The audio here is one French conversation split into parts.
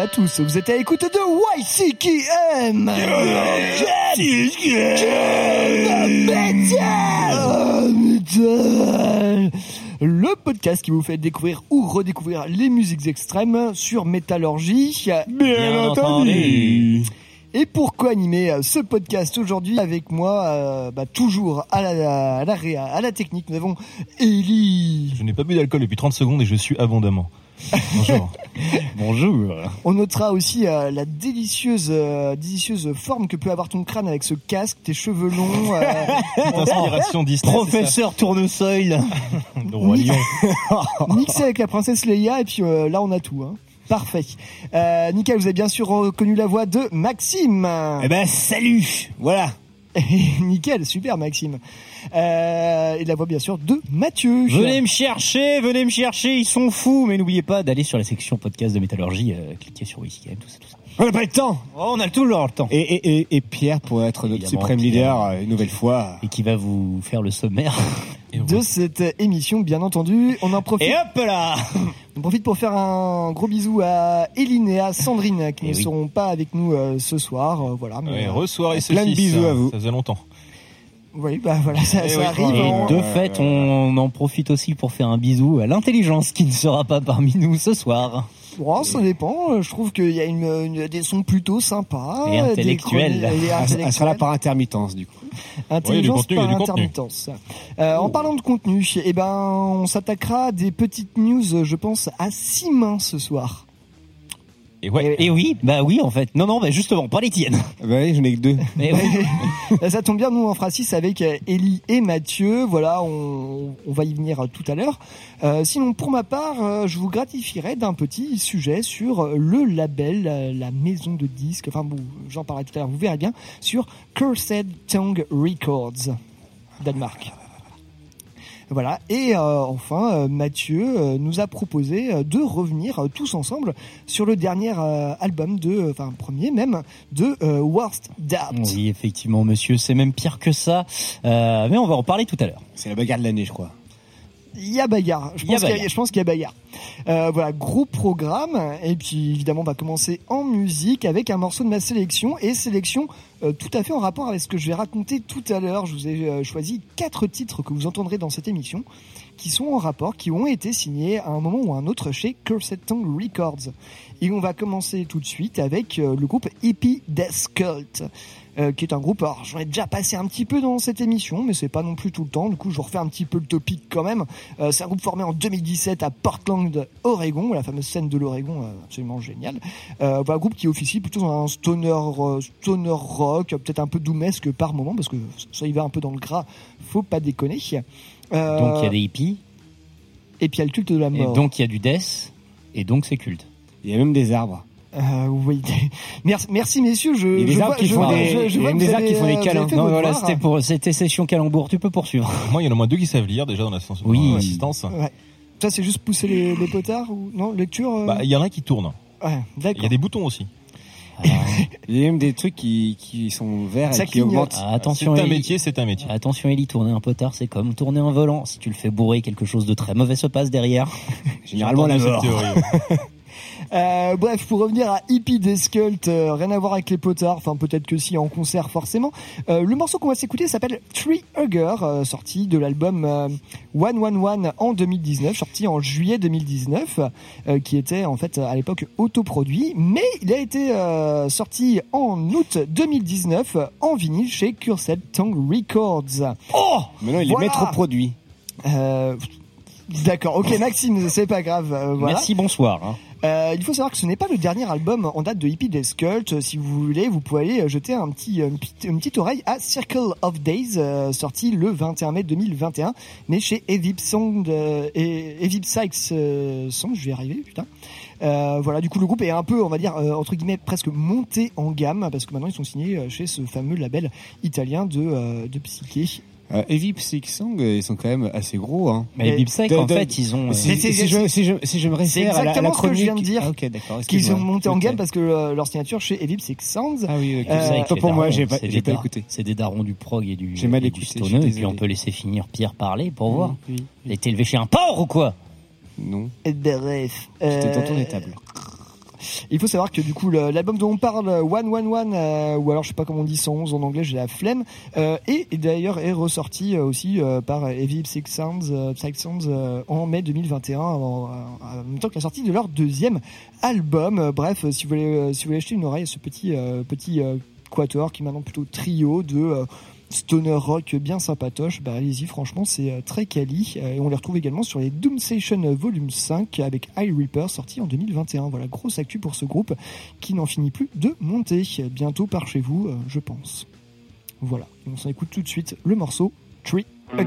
à tous. Vous êtes à l'écoute de YCKM. Le podcast qui vous fait découvrir ou redécouvrir les musiques extrêmes sur Métallurgie. Bien entendu. Et pour co-animer euh, ce podcast aujourd'hui avec moi, euh, bah, toujours à la, à la réa, à la technique, nous avons Ellie. Je n'ai pas bu d'alcool depuis 30 secondes et je suis abondamment. Bonjour. Bonjour. On notera aussi euh, la délicieuse, euh, délicieuse forme que peut avoir ton crâne avec ce casque, tes cheveux longs. euh, Inspiration Disney. Professeur Tournesol. Le roi lion. mixé avec la princesse Leia et puis euh, là on a tout. Hein. Parfait. Euh, Nickel, vous avez bien sûr reconnu la voix de Maxime. Eh ben, salut. Voilà. Nickel, super Maxime. Euh, et la voix bien sûr de Mathieu. Venez me chercher, venez me chercher, ils sont fous. Mais n'oubliez pas d'aller sur la section podcast de métallurgie, euh, cliquez sur WikiGame, tout ça, tout ça. On n'a pas le temps. Oh, on a tout le le temps. Et, et, et, et Pierre pour être notre suprême leader euh, une nouvelle fois. Et qui va vous faire le sommaire. De cette émission, bien entendu. On en profite. Et hop là On profite pour faire un gros bisou à Eline et à Sandrine qui Eh ne oui. seront pas avec nous euh, ce soir. euh, voilà. Mais, Ouais, euh, et plein de bisous ça, à vous. Ça faisait longtemps. oui, bah voilà, ça, Eh ça oui, arrive. Et hein. de ouais, fait, on en profite aussi pour faire un bisou à l'intelligence qui ne sera pas parmi nous ce soir. Bon, ça dépend. Euh, Je trouve qu'il y a une, une- des sons plutôt sympas. Et intellectuels. Elle, sera là par intermittence du coup. Intelligence contenu, par intermittence. Euh, En parlant de contenu, eh ben, on s'attaquera à des petites news, je pense, à six mains ce soir. Et ouais. Et oui, bah oui en fait. Non, non, bah justement, pas les tiennes. Ah Bah oui, j'en ai que deux. Mais ça tombe bien, nous en fera six avec euh, Ellie et Mathieu. Voilà, on, on va y venir euh, tout à l'heure. Euh, sinon, pour ma part, euh, je vous gratifierai d'un petit sujet sur euh, le label, euh, la maison de disques. Enfin, bon, j'en parlerai tout à l'heure. Vous verrez bien sur Cursed Tongue Records, Danemark. Voilà. Et euh, enfin, euh, Mathieu euh, nous a proposé de revenir tous ensemble sur le dernier euh, album de, enfin premier même, de euh, Worst Doubt. Oui, effectivement, monsieur, c'est même pire que ça. Euh, mais on va en parler tout à l'heure. C'est la bagarre de l'année, je crois. Il y a bagarre. Je Il y a pense qu'il y a, bagarre. je pense qu'il y a bagarre. Euh, voilà, gros programme. Et puis évidemment, on va commencer en musique avec un morceau de ma sélection et sélection euh, tout à fait en rapport avec ce que je vais raconter tout à l'heure. Je vous ai euh, choisi quatre titres que vous entendrez dans cette émission qui sont en rapport, qui ont été signés à un moment ou à un autre chez Cursed Tongue Records. Et on va commencer tout de suite avec euh, le groupe Hippie Death Cult. Euh, qui est un groupe, alors j'en ai déjà passé un petit peu dans cette émission, mais c'est pas non plus tout le temps, du coup je refais un petit peu le topic quand même. Euh, c'est un groupe formé en 2017 à Portland, Oregon, la fameuse scène de l'Oregon, euh, absolument génial. Euh, voilà, un groupe qui officie plutôt dans un stoner, stoner rock, peut-être un peu doomesque par moment, parce que ça y va un peu dans le gras, faut pas déconner. Euh, Donc il y a des hippies, Et puis il y a le culte de la et mort. donc il y a du death, et donc c'est culte. Il y a même des arbres. Euh, oui. merci, merci messieurs. Je, Il y a des je arbres vois- qui font des- je- il des arbres qui font des câlins. Non, voilà, c'était pour, c'était session calembour. Tu peux poursuivre. Moi, il y en a au moins deux qui savent lire déjà dans l'assistance. Oui. dans l'assistance. Ouais. Ça, c'est juste pousser les, les potards ou non lecture. euh Bah, il y en a qui tournent. Ouais, Il d'accord. y a des boutons aussi. Il y a même des trucs qui, qui sont verts Ça et qui clignote. augmentent. Ah, attention, C'est un métier, c'est un métier. Attention, Ellie, tourner un potard, c'est comme tourner un volant. Si tu le fais bourrer, quelque chose de très mauvais se passe derrière. Généralement la mort. entendu cette théorie. Euh, bref, pour revenir à Hippie Descult, euh, rien à voir avec les potards, enfin peut-être que si en concert forcément. Euh, le morceau qu'on va s'écouter s'appelle Tree Hugger, euh, sorti de l'album euh, 111 en 2019, sorti en juillet 2019, euh, qui était en fait à l'époque autoproduit, mais il a été euh, sorti en août 2019 en vinyle chez Cursed Tongue Records. Oh Maintenant, il Voilà. est métro-produit. Euh, D'accord, ok Maxime, c'est pas grave. euh, voilà. Merci, bonsoir. hein. Euh, il faut savoir que ce n'est pas le dernier album en date de Hippie Death Cult. Si vous voulez, vous pouvez aller jeter un petit, une, petite, une petite oreille à Circle of Days, euh, sorti le 21 mai 2021, mais chez Evip Sound euh, et Evip Sykes euh, Sound, je vais y arriver, putain. Euh, voilà, du coup le groupe est un peu, on va dire, euh, entre guillemets, presque monté en gamme, parce que maintenant ils sont signés euh, chez ce fameux label italien de, euh, de psyché. Euh, Psych Song, euh, ils sont quand même assez gros. Hein. Mais Et- Psych, de- en fait, ils ont. euh, Si, je, si, je, si je me réfère à la, à la exactement ce que je viens de dire. Ah, ok, d'accord. Qu'ils sont montés en gamme parce que euh, leur signature chez Evip Six Sounds. Ah oui, ok. Euh, pour moi, j'ai pas, c'est j'ai des pas écouté. C'est des darons du prog et du, J'ai mal et du écouté, stoner, et puis on peut laisser finir Pierre parler pour voir. Oui, Il a été élevé chez un porc ou quoi? Non, Et bref. c'était dans ton Euh, étable. Il faut savoir que du coup l'album dont on parle, One One One, euh, ou alors je sais pas comment on dit 111 en anglais, j'ai la flemme, euh, et, d'ailleurs est ressorti euh, aussi euh, par Heavy Six Sounds, euh, Psych Sounds en mai 2021, en, même temps que la sortie de leur deuxième album. Bref, si vous voulez, si vous voulez acheter une oreille à ce petit petit quatuor qui est maintenant plutôt trio de stoner rock bien sympatoche, bah allez-y, franchement c'est euh, très quali Euh, et on les retrouve également sur les Doom Station euh, Volume 5 avec High Reaper sorti en 2021. Voilà, grosse actu pour ce groupe qui n'en finit plus de monter. Bientôt par chez vous, je pense. Voilà, on s'en écoute tout de suite le morceau Tree. Tree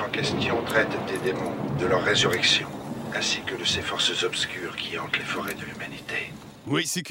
En question traite des démons, de leur résurrection, ainsi que de ces forces obscures qui hantent les forêts de l'humanité. Oui, c'est.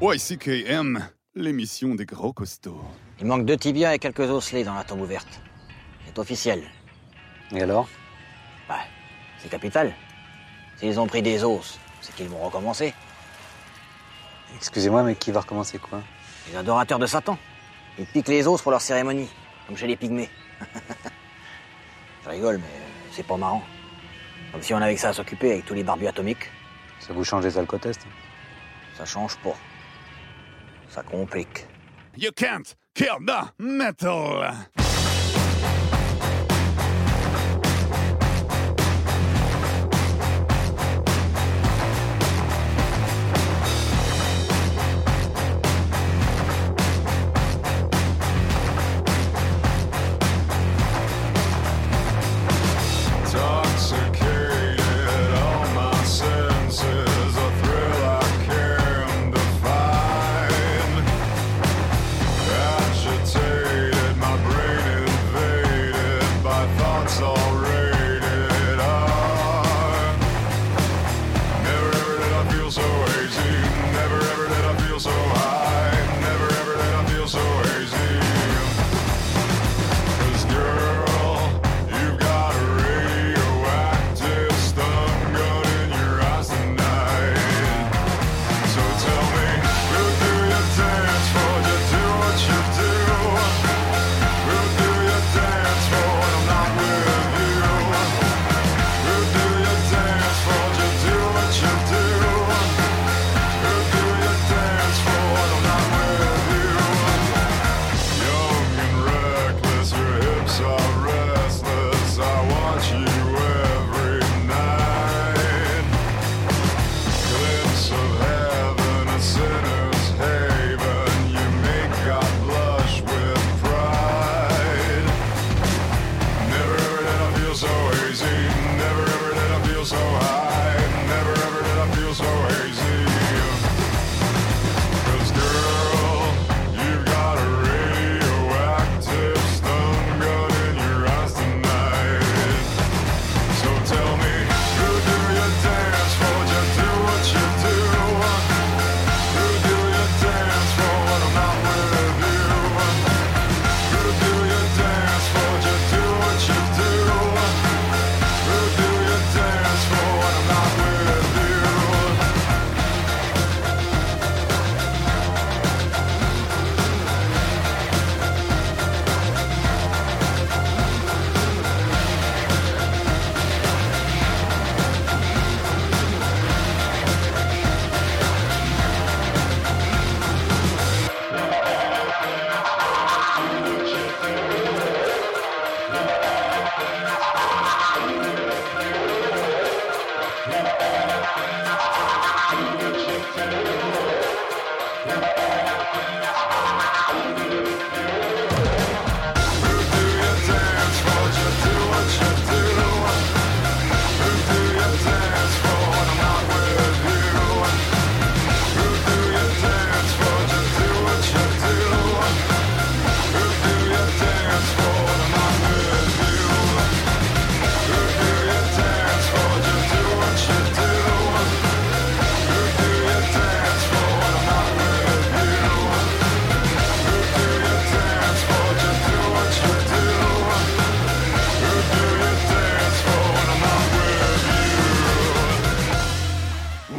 YCKM, l'émission des gros costauds. Il manque deux tibias et quelques osselets dans la tombe ouverte. C'est officiel. Et alors? Bah, c'est capital. S'ils ont pris des os, c'est qu'ils vont recommencer. Excusez-moi, mais qui va recommencer quoi? Les adorateurs de Satan. Ils piquent les os pour leur cérémonie, comme chez les pygmées. Je rigole, mais c'est pas marrant. Comme si on avait que ça à s'occuper avec tous les barbus atomiques. Ça vous change les alcotests Ça change pas. Ça complique. You can't kill the metal!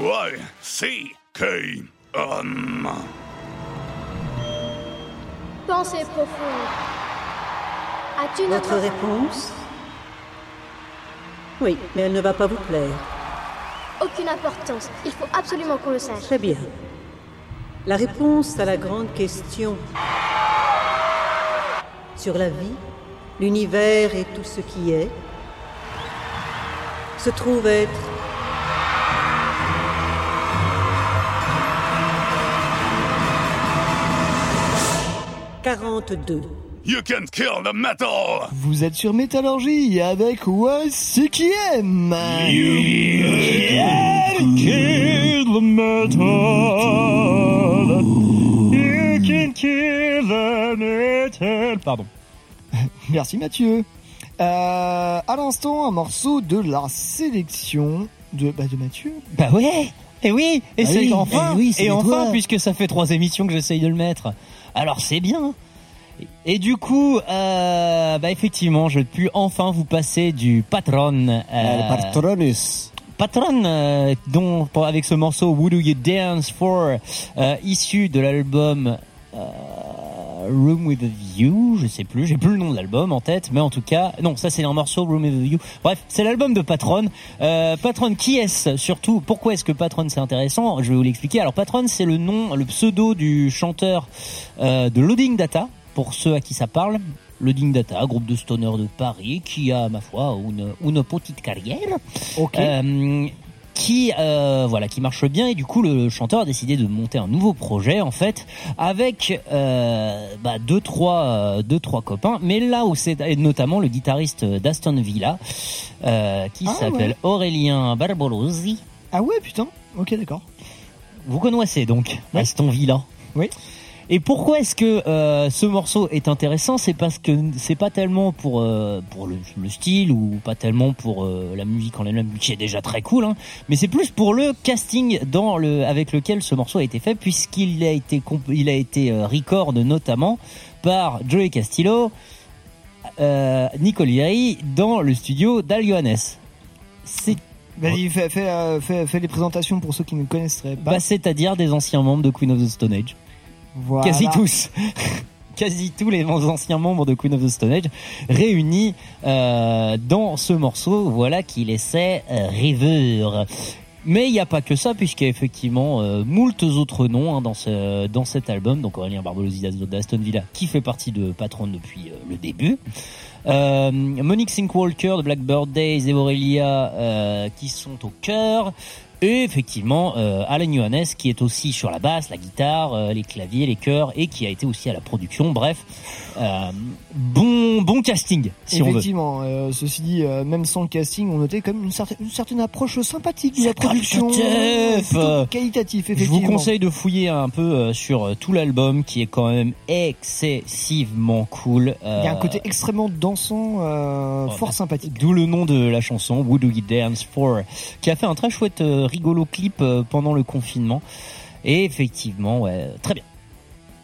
Y-C-K-M. Pensée profonde. As-tu Votre notre réponse? Oui, mais elle ne va pas vous plaire. Aucune importance. Il faut absolument qu'on le sache. Très bien. La réponse à la grande question sur la vie, l'univers et tout ce qui est se trouve être quarante-deux. You can't kill the metal! Vous êtes sur Métallurgie avec YCKM. kill the metal. You can kill the metal. Pardon. Merci Mathieu. Euh, à l'instant, un morceau de la sélection de, bah, de Mathieu. Bah ouais. Et oui, et Ah c'est oui, enfin, eh oui, c'est et enfin, puisque ça fait trois émissions que j'essaye de le mettre. Alors c'est bien. Et du coup, euh, bah effectivement, je peux enfin vous passer du patron. euh, Euh, Patronus. Patron, euh, dont pour- avec ce morceau Who Do You Dance For, issu de l'album Room with a View, je sais plus, j'ai plus le nom de l'album en tête, mais en tout cas, non, ça c'est un morceau Room with a View. Bref, c'est l'album de Patron. Euh, Patron, qui est-ce surtout? Pourquoi est-ce que Patron c'est intéressant? Je vais vous l'expliquer. Alors Patron, c'est le nom, le pseudo du chanteur euh, de Loading Data, pour ceux à qui ça parle. Loading Data, groupe de stoner de Paris, qui a, ma foi, une, une petite carrière. Ok. Euh, qui euh, voilà qui marche bien et du coup le chanteur a décidé de monter un nouveau projet en fait avec euh, bah, deux trois euh, deux trois copains mais là où c'est notamment le guitariste d'Aston Villa euh, qui Ah, s'appelle ouais. Aurélien Barbolozzi Ah ouais, putain. Ok, d'accord. vous connaissez donc Aston Villa Oui. Et pourquoi est-ce que euh, ce morceau est intéressant? C'est parce que c'est pas tellement pour euh, pour le, le style ou pas tellement pour euh, la musique en elle-même qui est déjà très cool, hein, mais c'est plus pour le casting dans le avec lequel ce morceau a été fait puisqu'il a été il a été record notamment par Joey Castillo, euh, Nicole Yeri dans le studio d'Al Johannes. C'est Vas-y, fais, fais, fais, fais les présentations pour ceux qui ne connaisseraient pas. bah, c'est-à-dire des anciens membres de Queen of the Stone Age. Quasi tous. Quasi tous les anciens membres de Queen of the Stone Age réunis euh, dans ce morceau. Voilà qui laissait euh, rêveur. Mais il n'y a pas que ça, puisqu'il y a effectivement euh, autres noms hein, dans, ce, dans cet album. Donc Aurélien Barbolozzi d'Aston Villa, qui fait partie de Patron depuis euh, le début. Euh, Monique Sinkwalker de Blackbird Days et Aurélia euh, qui sont au cœur. Et effectivement, euh, Alan Johannes qui est aussi sur la basse, la guitare, euh, les claviers, les chœurs et qui a été aussi à la production. Bref, euh, bon bon casting si on veut. Effectivement, ceci dit, même sans le casting, on notait comme une certaine, une certaine approche sympathique de la production. qualitatif. Qualitatif, Je effectivement. vous conseille de fouiller un peu sur tout l'album qui est quand même excessivement cool. Il y a un côté extrêmement dansant, Oh, fort bah, sympathique. D'où le nom de la chanson Do You Dance For, qui a fait un très chouette rigolo clip euh, pendant le confinement. Et effectivement, ouais, très bien.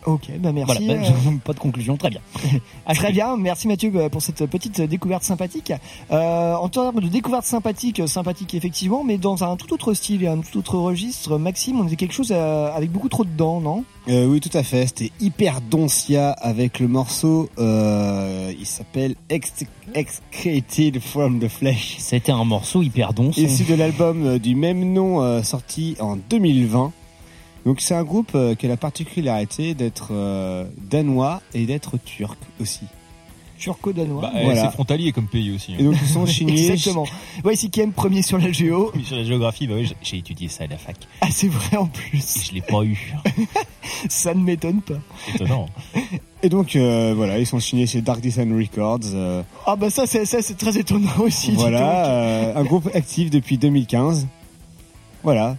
Ok, bah merci. Voilà, bah, euh, pas de conclusion, très bien. Très bien, merci Mathieu euh, pour cette petite découverte sympathique. Euh, en termes de découverte sympathique, sympathique effectivement, mais dans un tout autre style et un tout autre registre, Maxime, on était quelque chose avec beaucoup trop de dents, non? Euh, oui, tout à fait. C'était hyper Doncia avec le morceau. Euh, il s'appelle Ex- Excreted from the Flesh. C'était un morceau hyper donce. Issu de l'album du même nom euh, sorti en 2020. Donc c'est un groupe euh, qui a la particularité d'être euh, danois et d'être turc aussi. Turco-danois. Bah, Voilà. C'est frontalier comme pays aussi. hein. Et donc ils sont signés. Exactement. Ouais, c'est qui aime premier sur la géo. Sur la géographie, bah oui, j'ai- étudié ça à la fac. Ah, c'est vrai en plus. Je l'ai pas eu. Ça ne m'étonne pas. Étonnant. Et donc euh, voilà, ils sont signés chez Dark Design Records. euh, Ah bah ça, c'est ça, c'est très étonnant aussi. voilà, euh, un groupe actif depuis 2015. Voilà.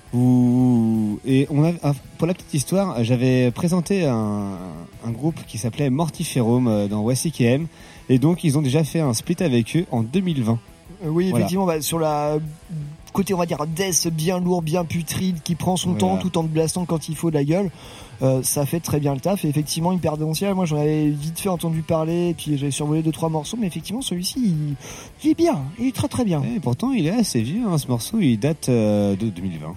Et on a, pour la petite histoire, j'avais présenté un, un groupe qui s'appelait Mortiferum euh, dans WCKM. Et donc, ils ont déjà fait un split avec eux en 2020. Euh, Oui, Voilà. effectivement, bah, sur la côté, on va dire, death bien lourd, bien putride, qui prend son Voilà. temps tout en te blastant quand il faut de la gueule, euh, ça fait très bien le taf. Et effectivement, Hyperdential, moi j'en avais vite fait entendu parler, et puis j'avais survolé deux trois morceaux, mais effectivement, celui-ci, il, il est bien, il est très très bien. Et pourtant, il est assez vieux, hein, ce morceau. Il date euh, de 2020.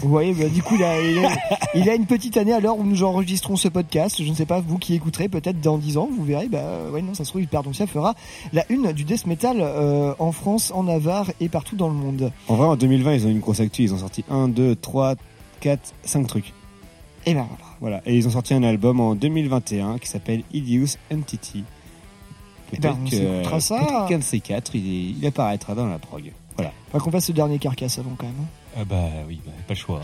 Vous voyez, bah, du coup, il a, il, a, il a une petite année à l'heure où nous enregistrons ce podcast. Je ne sais pas, vous qui écouterez, peut-être dans 10 ans, vous verrez, bah, ouais, non, ça se trouve, Hyperdential fera la une du death metal euh, en France, en Navarre et partout dans le monde. En vrai, en 2020, ils ont une grosse actu. Ils ont sorti 1, 2, 3, 4, 5 trucs. Et ben voilà. Voilà. Et ils ont sorti un album en 2021 qui s'appelle Idious Entity. Eh ben, Peut-être on ça. peut-être qu'un de ces quatre, il, est- il apparaîtra dans la prog. Voilà. Faudra qu'on fasse le dernier carcasse avant quand même. hein. Ah bah oui, bah, pas le choix.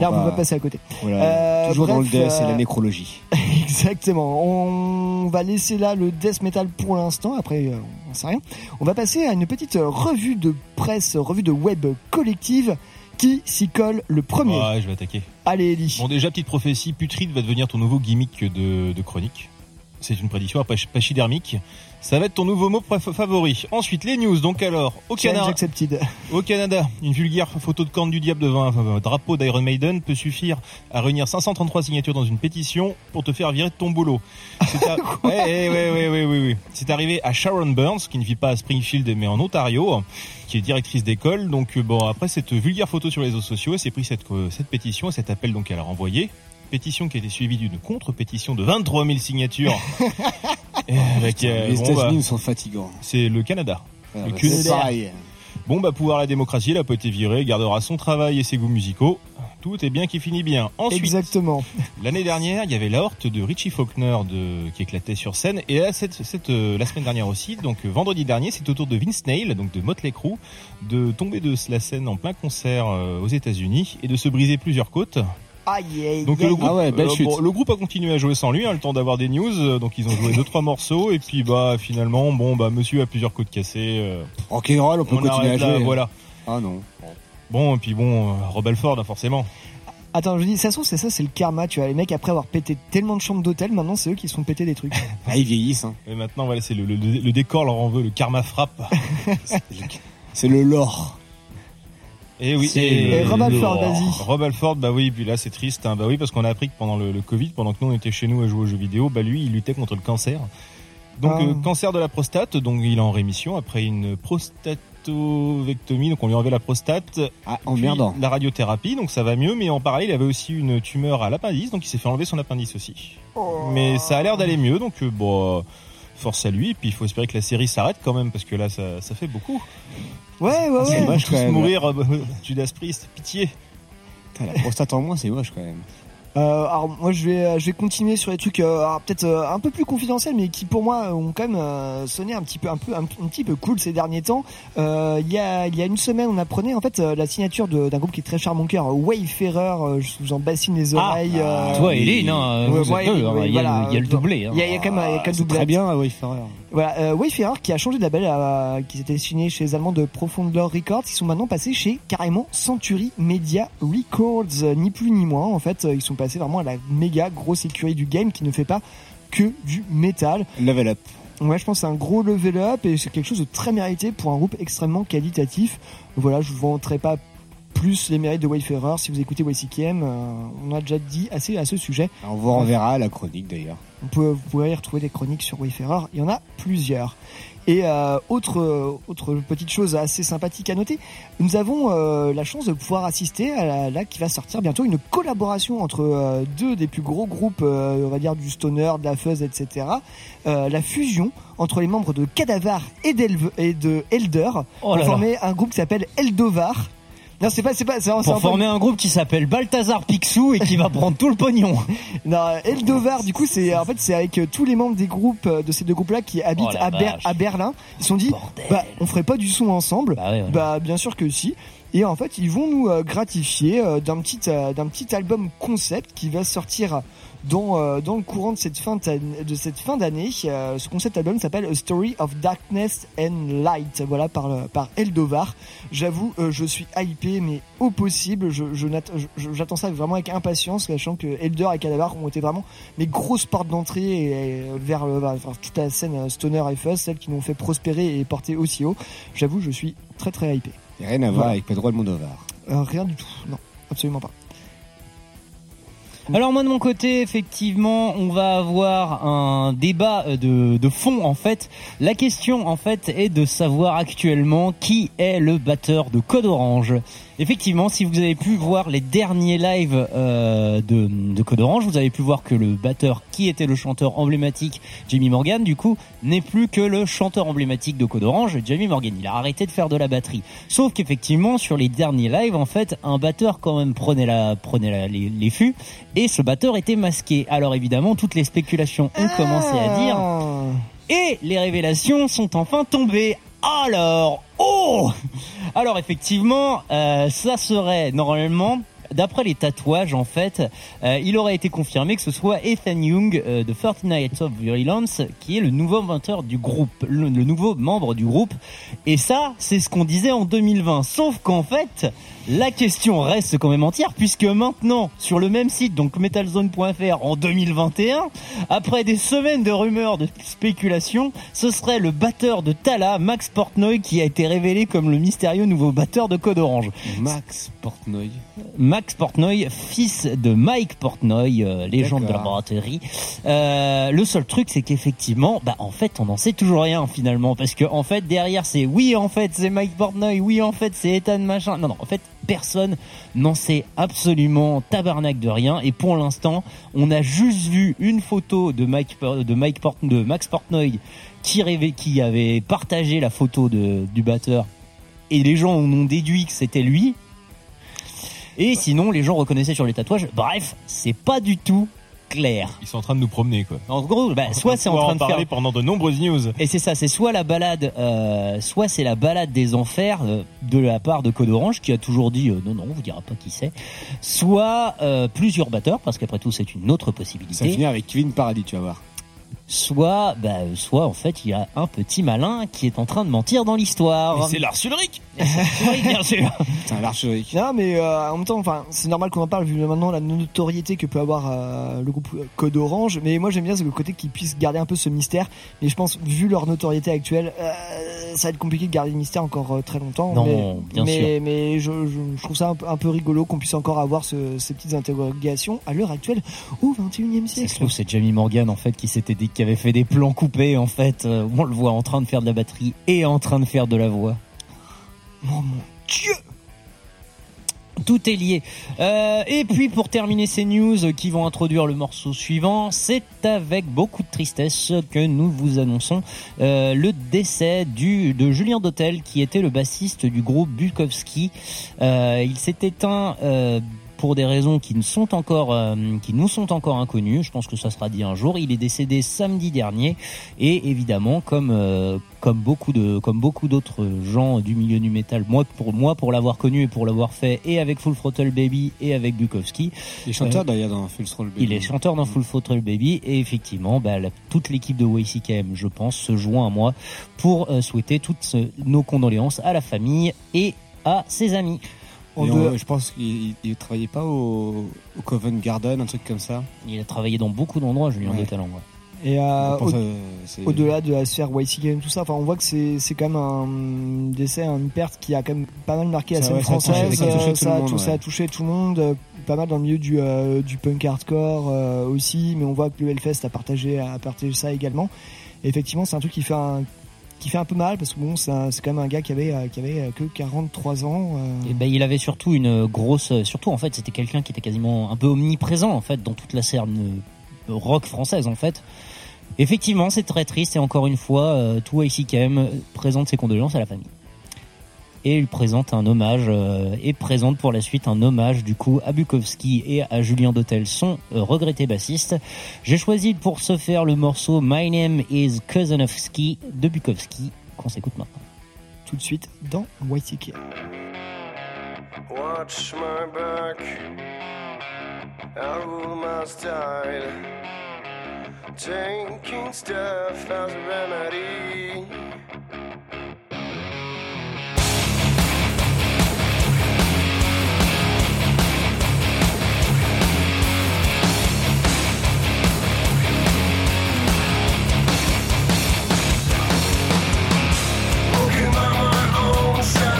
Là, On on va- va passer à côté. Voilà. Euh, Toujours dans le bref, death et euh, la nécrologie. Exactement. On va laisser là le death metal pour l'instant. Après, euh, on sait rien. On va passer à une petite revue de presse, revue de web collective qui s'y colle le premier. Ouais, je vais attaquer. Allez, Ellie. Bon, déjà, petite prophétie, Putride va devenir ton nouveau gimmick de, de chronique. C'est une prédiction pachydermique. Ça va être ton nouveau mot favori. Ensuite, les news. Donc alors, au Canada, accepted. au Canada, une vulgaire photo de corne du diable devant un drapeau d'Iron Maiden peut suffire à réunir 533 signatures dans une pétition pour te faire virer de ton boulot. C'est à- ouais, ouais, ouais, ouais, ouais, arrivé à Sharon Burns, qui ne vit pas à Springfield mais en Ontario, qui est directrice d'école. Donc euh, bon, après cette vulgaire photo sur les réseaux sociaux, elle s'est pris cette, euh, cette pétition et cet appel donc elle a renvoyé. Pétition qui a été suivie d'une contre-pétition de 23 000 signatures. Avec, euh, Les bon, États-Unis bah, sont fatigants. c'est le Canada. Ah, Le bah, pareil. Bon, bah, pouvoir la démocratie, il a pas été viré, gardera son travail et ses goûts musicaux. Tout est bien qui finit bien. Ensuite, Exactement. l'année dernière, il y avait la horte de Richie Faulkner de, qui éclatait sur scène. Et là, cette, cette, euh, la semaine dernière aussi, donc euh, vendredi dernier, c'est au tour de Vince Neil, donc de Motley Crue, de tomber de la scène en plein concert euh, aux États-Unis et de se briser plusieurs côtes. Aïe, Donc le groupe, Ah ouais, belle euh, chute. bon, le groupe a continué à jouer sans lui, hein, le temps d'avoir des news. euh, Donc ils ont joué deux trois morceaux et puis bah finalement, bon bah monsieur a plusieurs côtes cassées. euh, Rock'n'roll, on peut on continuer à là, jouer. voilà. Ah non. Bon, et puis bon, euh, Rob Alford, hein, forcément. Attends, je dis, ça c'est ça, c'est le karma, tu vois. Les mecs, après avoir pété tellement de chambres d'hôtel, maintenant, c'est eux qui se font péter des trucs. Ah, ils vieillissent. Hein. Et maintenant, voilà, c'est le, le, le décor leur en veut, le karma frappe. C'est le lore. Et oui, C'est Et Rob Alford, vas-y. Rob Alford, bah oui, puis là c'est triste, hein. bah oui, parce qu'on a appris que pendant le, le Covid, pendant que nous on était chez nous à jouer aux jeux vidéo, bah lui il luttait contre le cancer. Donc Ah. euh, cancer de la prostate, donc il est en rémission après une prostatovectomie, donc on lui a enlevé la prostate, Ah, emmerdant. la radiothérapie, donc ça va mieux, mais en parallèle il avait aussi une tumeur à l'appendice, donc il s'est fait enlever son appendice aussi. Mais ça a l'air d'aller mieux, donc euh, bon, force à lui, puis il faut espérer que la série s'arrête quand même, parce que là ça, ça fait beaucoup. Ouais, ouais, C'est ouais. moche quand Tous mourir, euh, Judas Priest, pitié. Putain, La prostate en moins, c'est moche quand même. Euh, alors moi je vais je vais continuer sur les trucs euh, peut-être euh, un peu plus confidentiels mais qui pour moi ont quand même euh, sonné un petit peu un peu un, un petit peu cool ces derniers temps. Euh, il y a il y a une semaine on apprenait en fait euh, la signature d'un groupe qui est très cher mon cœur Wayfarer euh, je vous en bassine les oreilles. euh, Toi Lynn, hein, hein, il y a voilà, le- il y a le euh, doublé. hein. Il y a, il y a quand même, il y a quand même C'est doublé. très bien, Wayfarer. Voilà, euh, Wayfarer qui a changé de label, euh, qui s'était signé chez les Allemands de Profondeur Records, ils sont maintenant passés chez carrément Century Media Records, euh, ni plus ni moins. En fait, euh, ils sont passés vraiment à la méga grosse écurie du game qui ne fait pas que du métal. Level up. Ouais, je pense que c'est un gros level up et c'est quelque chose de très mérité pour un groupe extrêmement qualitatif. Voilà, je vous vanterai pas plus les mérites de Wayfarer. Si vous écoutez YCKM, euh, on a déjà dit assez à ce sujet. On vous renverra la chronique d'ailleurs. On peut, vous pouvez y retrouver des chroniques sur Wayfarer. Il y en a plusieurs. Et euh, autre autre petite chose assez sympathique à noter, nous avons euh, la chance de pouvoir assister à la, là qui va sortir bientôt une collaboration entre euh, deux des plus gros groupes, euh, on va dire du stoner, de la fuzz, etc. Euh, la fusion entre les membres de Cadavar et, de Elder Oh pour là là. former un groupe qui s'appelle Eldovar. Non, c'est pas, c'est pas, c'est Pour former un groupe qui s'appelle Balthazar Picsou et qui va prendre tout le pognon. Non, Eldovar, du coup, c'est en fait c'est avec euh, tous les membres des groupes euh, de ces deux groupes-là qui habitent Oh à, Ber- vache. à Berlin. Ils se sont dit, Bordel. bah, on ferait pas du son ensemble. Bah. Bah, bien sûr que si. Et en fait, ils vont nous euh, gratifier d'un petit d'un petit album concept qui va sortir dans euh, dans le courant de cette fin de, cette fin d'année. Euh, ce concept album s'appelle A Story of Darkness and Light. Voilà par par Eldovar. J'avoue, euh, je suis hypé, mais au possible. Je je j'attends ça vraiment avec impatience, sachant que Elder et Cadavar ont été vraiment mes grosses portes d'entrée et, vers, le, vers toute la scène stoner et fuzz, celles qui m'ont fait prospérer et porter aussi haut. J'avoue, je suis très très hypé. Et rien à voir Voilà. avec Pedro Almodovar. Euh, rien du tout, non, absolument pas. Alors moi de mon côté, effectivement, on va avoir un débat euh, de, de fond en fait. La question en fait est de savoir actuellement qui est le batteur de Code Orange. Effectivement, si vous avez pu voir les derniers lives euh, de, de Code Orange, vous avez pu voir que le batteur qui était le chanteur emblématique, Jamie Morgan, du coup, n'est plus que le chanteur emblématique de Code Orange, Jamie Morgan. Il a arrêté de faire de la batterie. Sauf qu'effectivement, sur les derniers lives, en fait, un batteur quand même prenait la prenait la- les, les fûts et ce batteur était masqué. Alors évidemment, toutes les spéculations ont commencé à dire Ah. et les révélations sont enfin tombées. Alors, oh! Alors effectivement, euh, ça serait normalement d'après les tatouages, en fait, euh, il aurait été confirmé que ce soit Ethan Young euh, de 30 Nights of Violence qui est le nouveau menteur du groupe, le, le nouveau membre du groupe. Et ça, c'est ce qu'on disait en 2020. Sauf qu'en fait, la question reste quand même entière puisque maintenant, sur le même site, donc metalzone.fr en 2021, après des semaines de rumeurs, de spéculations, ce serait le batteur de Tala, Max Portnoy, qui a été révélé comme le mystérieux nouveau batteur de Code Orange. Max Portnoy. Max Portnoy, fils de Mike Portnoy, euh, légende de la braterie. Euh, le seul truc, c'est qu'effectivement, bah en fait, on n'en sait toujours rien finalement, parce que en fait, derrière, c'est oui, en fait, c'est Mike Portnoy, oui, en fait, c'est Ethan machin. Non, non, en fait, personne n'en sait absolument tabarnak de rien. Et pour l'instant, on a juste vu une photo de Mike, de Mike Port, de Max Portnoy qui rêvait, qui avait partagé la photo de, du batteur. Et les gens en ont déduit que c'était lui. Et sinon, les gens reconnaissaient sur les tatouages. Bref, c'est pas du tout clair. Ils sont en train de nous promener, quoi. En gros, bah, soit c'est en train de parler faire pendant de nombreuses news. et c'est ça, c'est soit la balade, euh, soit c'est la balade des enfers euh, de la part de Code Orange qui a toujours dit euh, non non, on vous dira pas qui c'est. Soit euh, plusieurs batteurs parce qu'après tout c'est une autre Ça possibilité. finit avec Kevin Paradis, tu vas voir. Soit, bah, euh, soit en fait il y a un petit malin qui est en train de mentir dans l'histoire. C'est Lars Ulrich Oui, bien sûr. C'est un large Ulrich. Non, mais euh, en même temps, enfin, c'est normal qu'on en parle vu maintenant la notoriété que peut avoir euh, le groupe Code Orange. Mais moi, j'aime bien c'est le côté qu'ils puissent garder un peu ce mystère. Mais je pense, vu leur notoriété actuelle, euh, ça va être compliqué de garder le mystère encore euh, très longtemps. Non, mais, bien mais, sûr. Mais je, je, je trouve ça un peu, un peu rigolo qu'on puisse encore avoir ce- ces petites interrogations à l'heure actuelle au 21 e Ça se siècle. trouve, c'est Jamie Morgan en fait qui s'était dit qui avait fait des plans coupés en fait. Euh, on le voit en train de faire de la batterie et en train de faire de la voix. Oh mon dieu! Tout est lié. Euh, et puis pour terminer ces news qui vont introduire le morceau suivant, c'est avec beaucoup de tristesse que nous vous annonçons euh, le décès du, de Julien Dotel qui était le bassiste du groupe Bukowski. Il s'est éteint pour des raisons qui ne sont encore euh, qui nous sont encore inconnues. Je pense que ça sera dit un jour. Il est décédé samedi dernier et évidemment comme euh, comme beaucoup de comme beaucoup d'autres gens du milieu du métal, moi pour moi pour l'avoir connu et pour l'avoir fait et avec Full Throttle Baby et avec Bukowski, Les chanteurs d'ailleurs dans Full Throttle Baby. il est chanteur dans Full Throttle Baby et effectivement, bah, la- toute l'équipe de YCKM, je pense, se joint à moi pour euh, souhaiter toutes nos condoléances à la famille et à ses amis. En Et deux- on- je pense qu'il il travaillait pas au, au Covent Garden, un truc comme ça. Il a travaillé dans beaucoup d'endroits, Julien Ouais. de Talent. Et euh, au- au-delà de la sphère YCKM tout ça enfin on voit que c'est quand même un décès une perte qui a quand même pas mal marqué la scène ouais, ça a touché- française ça a touché tout ça, le monde, tou- ça a ouais. touché tout le monde euh, pas mal dans le milieu du euh, du punk hardcore euh, aussi mais on voit que le Hellfest a partagé a partagé ça également et effectivement c'est un truc qui fait un qui fait un peu mal parce que bon c'est quand même un gars qui avait euh, qui avait euh, que 43 ans euh, Et ben il avait surtout une grosse, surtout en fait c'était quelqu'un qui était quasiment un peu omniprésent en fait dans toute la scène rock française en fait. Effectivement c'est très triste et encore une fois tout ICKM présente ses condoléances à la famille. Et il présente un hommage euh, et présente pour la suite un hommage du coup à Bukowski et à Julien Dotel, son euh, regretté bassiste. J'ai choisi pour ce faire le morceau My Name is Cousinovski de Bukowski qu'on s'écoute maintenant. tout de suite dans YCKM Watch my back. I rule my style. Taking stuff as a remedy. Don't stop.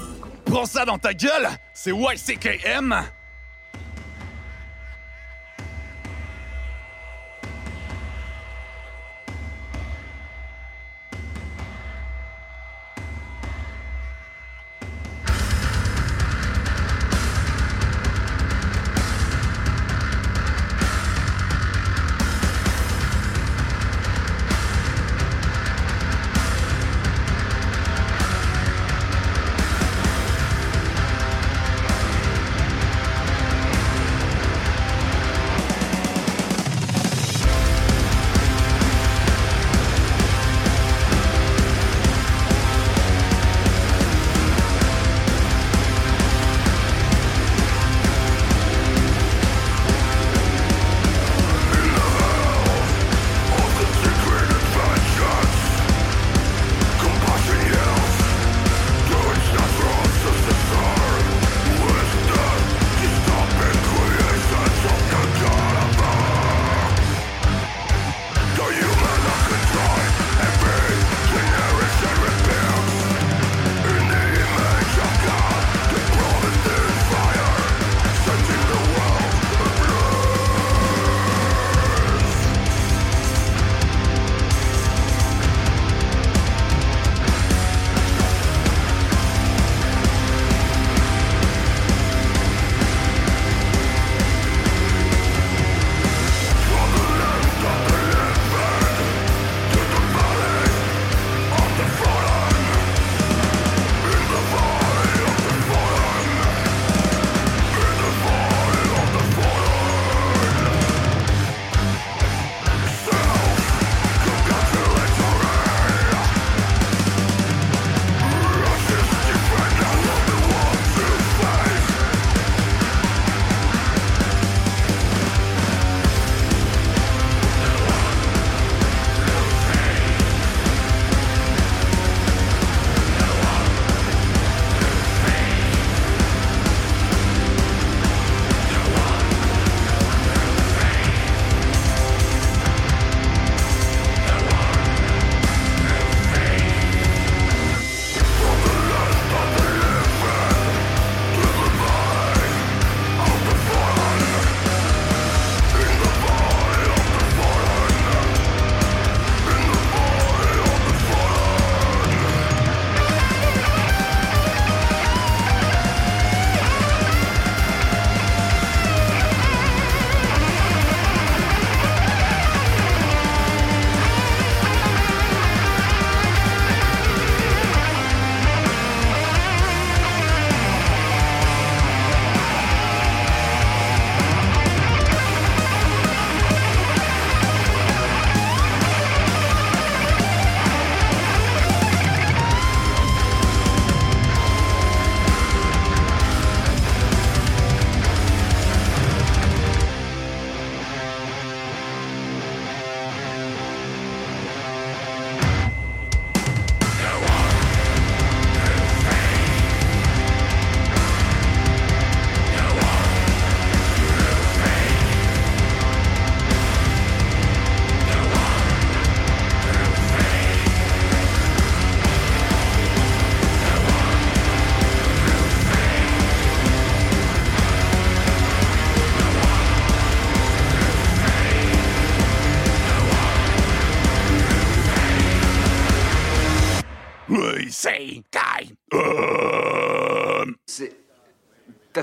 Prends ça dans ta gueule, c'est YCKM.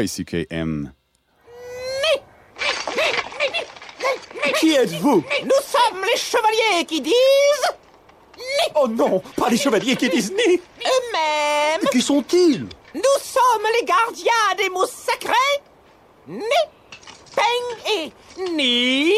YCKM. Qui êtes-vous? Nous sommes les chevaliers qui disent Oh non, pas les chevaliers qui disent ni eux-mêmes. Qui sont-ils? Nous sommes les gardiens des mots sacrés. Ni, Peng et Ni.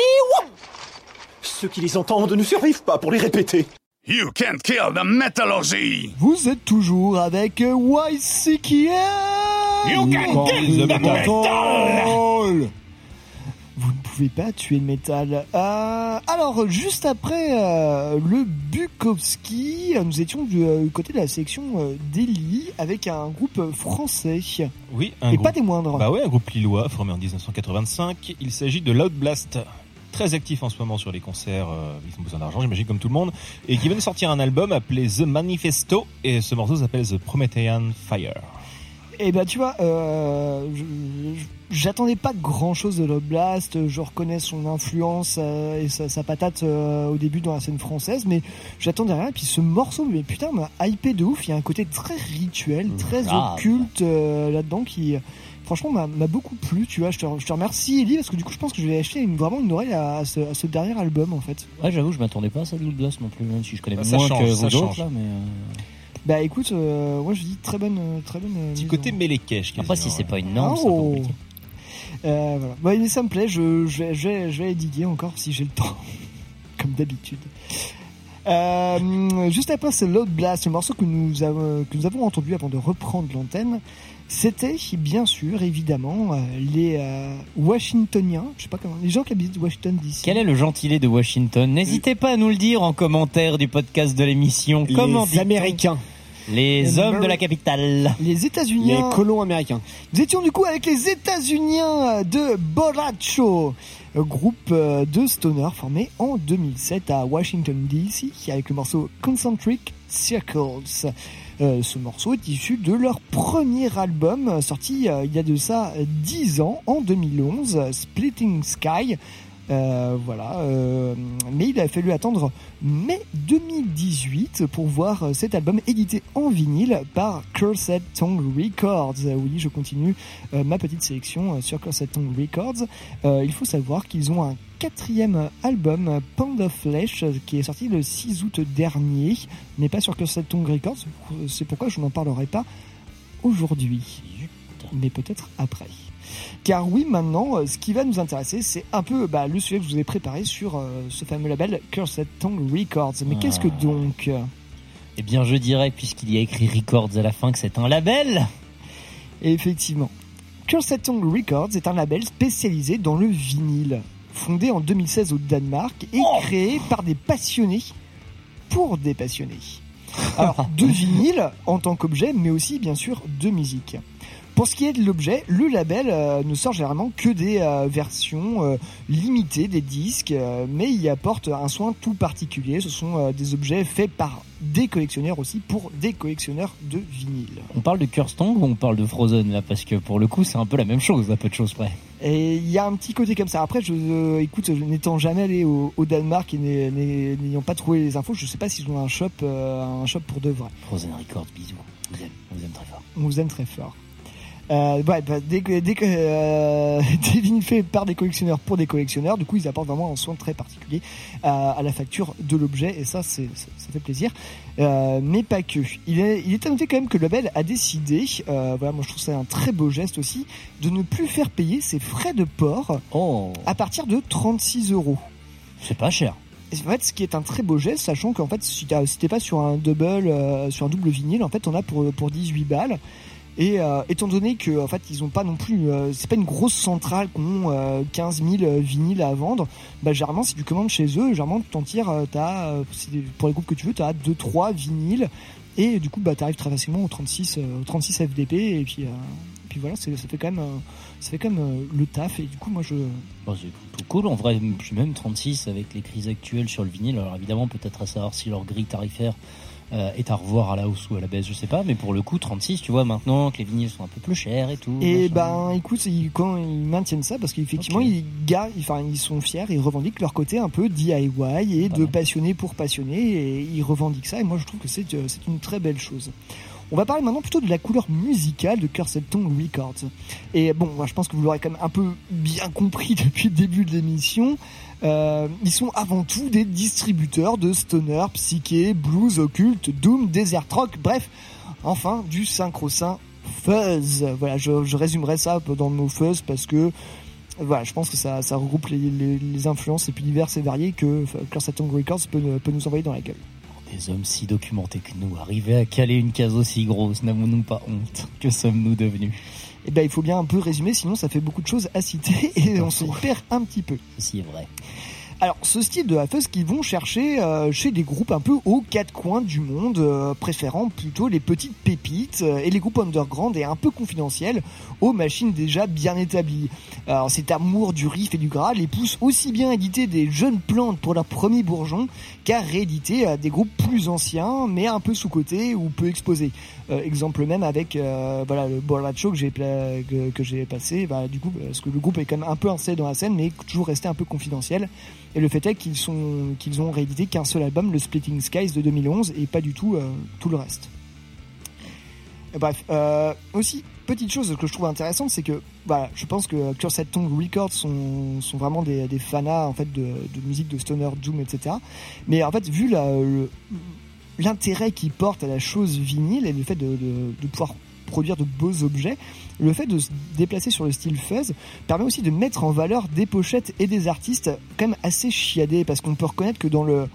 Ceux qui les entendent ne survivent pas pour les répéter. You can't kill the metallurgy! Vous êtes toujours avec YCKM You can kill the metal! Vous ne pouvez pas tuer le métal. Euh, alors, juste après euh, le Bukowski, euh, nous étions du euh, côté de la sélection euh, d'Eli avec un groupe français. Oui, un Et groupe. pas des moindres. Bah ouais, un groupe lillois formé en 1985. Il s'agit de Loud Blast. Très actif en ce moment sur les concerts, euh, ils ont besoin d'argent, j'imagine comme tout le monde, et qui vient de sortir un album appelé The Manifesto, et ce morceau s'appelle The Promethean Fire. Et bah tu vois, euh, j'attendais pas grand chose de l'Oblast, je reconnais son influence euh, et sa, sa patate euh, au début dans la scène française, mais j'attendais rien. Et puis ce morceau, mais putain, m'a hypé de ouf. Il y a un côté très rituel, très grave. occulte euh, là-dedans qui, franchement, m'a beaucoup plu. Tu vois, je te, je te remercie Ellie parce que du coup, je pense que je vais acheter une, vraiment une oreille à, à ce, à ce dernier album en fait. Ouais, j'avoue, je m'attendais pas à ça de Loot Blast non plus, même si je connais Bah, moins change, que vous d'autres là, mais. Bah écoute, euh, moi je dis très bonne, euh, très bonne. euh, Petit mise côté en- Mélekèche. Après, si c'est pas une norme, c'est Oh. compliqué. Euh, voilà. Mais ça me plaît, je, je, vais, je, vais, je vais les diguer encore si j'ai le temps. Comme d'habitude. Euh, juste après, c'est Load Blast, le morceau que nous, avons, que nous avons entendu avant de reprendre l'antenne. C'était, bien sûr, évidemment, euh, les euh, Washingtoniens, je sais pas comment, les gens qui habitent Washington d'ici. Quel est le gentilé de Washington? N'hésitez pas à nous le dire en commentaire du podcast de l'émission. Comment Les dit-on? Américains. Les hommes de la capitale. Les États-Unis. Les colons américains. Nous étions du coup avec les États-Uniens de Borracho, euh, groupe euh, de stoner formé en 2007 à Washington DC avec le morceau Concentric Circles. Euh, ce morceau est issu de leur premier album euh, sorti euh, il y a de ça euh, 10 ans en 2011, euh, Splitting Sky. Euh, voilà, euh, mais il a fallu attendre mai 2018 pour voir euh, cet album édité en vinyle par Cursed Tongue Records. Oui, je continue euh, ma petite sélection sur Cursed Tongue Records. Il faut savoir qu'ils ont un quatrième album, Pound of Flesh, qui est sorti le 6 août dernier, mais pas sur Cursed Tongue Records. C'est pourquoi je n'en parlerai pas aujourd'hui, mais peut-être après. Car oui, maintenant, euh, ce qui va nous intéresser, c'est un peu bah, le sujet que je vous ai préparé sur euh, ce fameux label Cursed Tongue Records. Mais qu'est-ce que donc Eh bien, je dirais, puisqu'il y a écrit Records à la fin, que c'est un label. Et effectivement, Cursed Tongue Records est un label spécialisé dans le vinyle, fondé en 2016 au Danemark et créé par des passionnés pour des passionnés. Alors, de vinyle en tant qu'objet, mais aussi bien sûr de musique. Pour ce qui est de l'objet, le label euh, ne sort généralement que des euh, versions euh, limitées des disques, mais il apporte un soin tout particulier. Ce sont des objets faits par des collectionneurs aussi pour des collectionneurs de vinyle. On parle de Curstong ou on parle de Frozen là? Parce que pour le coup, c'est un peu la même chose, à peu de choses près. Et il y a un petit côté comme ça. Après, je, euh, écoute, n'étant jamais allé au, au Danemark et n'ay- n'ay- n'ayant pas trouvé les infos, je sais pas s'ils ont un shop, euh, un shop pour de vrai. Frozen Records, bisous. On vous aime, on vous aime très fort. On vous aime très fort. Euh, ouais, bah, dès que, dès que euh, par des collectionneurs pour des collectionneurs, du coup, ils apportent vraiment un soin très particulier à, à la facture de l'objet, et ça, c'est, ça, fait plaisir. Euh, mais pas que. Il est, il est à noter quand même que le label a décidé, euh, voilà, moi je trouve ça un très beau geste aussi, de ne plus faire payer ses frais de port à partir de 36 euros. C'est pas cher. Et En fait, ce qui est un très beau geste, sachant qu'en fait, si t'es pas sur un double, euh, sur un double vinyle, en fait, on a pour pour 18 balles. Et euh, étant donné que en fait ils ont pas non plus, euh, c'est pas une grosse centrale qui ont euh, 15 000 vinyles à vendre. Bah généralement si tu commandes chez eux, généralement tu t'en tires, euh, t'as euh, pour les groupes que tu veux, t'as deux trois vinyles et du coup bah t'arrives très facilement au 36 euh, au 36 FDP et puis euh, et puis voilà, ça fait quand même euh, ça fait quand même euh, le taf et du coup moi je Bon, c'est plutôt cool. En vrai, même 36 avec les crises actuelles sur le vinyle. Alors évidemment, peut-être à savoir si leur grille tarifaire euh, est à revoir à la hausse ou à la baisse, je sais pas. Mais pour le coup, 36, tu vois, maintenant que les vinyles sont un peu plus chers et tout. Et machin. ben, écoute, ils, quand ils maintiennent ça, parce qu'effectivement, ils, ga- enfin, ils sont fiers, ils revendiquent leur côté un peu DIY et de passionné pour passionné, et ils revendiquent ça. Et moi, je trouve que c'est euh, une très belle chose. On va parler maintenant plutôt de la couleur musicale de Cursed Tongue Records. Et bon, moi, je pense que vous l'aurez quand même un peu bien compris depuis le début de l'émission. Euh, ils sont avant tout des distributeurs de stoner, psyché, blues, occulte, doom, desert rock, bref, enfin du synchro-saint fuzz. Voilà, je, résumerai ça dans le mot fuzz parce que voilà, je pense que ça, regroupe les, les, influences les plus diverses et variées que Cursed Tongue Records peut, peut nous envoyer dans la gueule. Des hommes si documentés que nous, arriver à caler une case aussi grosse, n'avons-nous pas honte Que sommes-nous devenus? Eh ben, il faut bien un peu résumer, sinon ça fait beaucoup de choses à citer et on s'y perd un petit peu. Ceci est vrai. Alors, ce style de fuzz qu'ils vont chercher euh, chez des groupes un peu aux quatre coins du monde, euh, préférant plutôt les petites pépites euh, et les groupes underground et un peu confidentiels aux machines déjà bien établies. Alors, cet amour du riff et du gras les pousse aussi bien à éditer des jeunes plantes pour leurs premiers bourgeons qu'à rééditer des groupes plus anciens mais un peu sous-cotés ou peu exposés. Exemple même avec voilà le Borat Show que j'ai que, passé, bah, du coup parce que le groupe est quand même un peu installé dans la scène mais toujours resté un peu confidentiel. Et le fait est qu'ils ont réédité qu'un seul album, le Splitting Skies de 2011 et pas du tout euh, tout le reste. Et bref, euh, aussi petite chose que je trouve intéressante, c'est que voilà, je pense que Cursed Tongue Records sont, vraiment des, des fanas en fait de, musique de stoner, doom, etc. Mais en fait, vu l'intérêt qu'ils portent à la chose vinyle et le fait de pouvoir produire de beaux objets, le fait de se déplacer sur le style fuzz permet aussi de mettre en valeur des pochettes et des artistes quand même assez chiadés parce qu'on peut reconnaître que dans le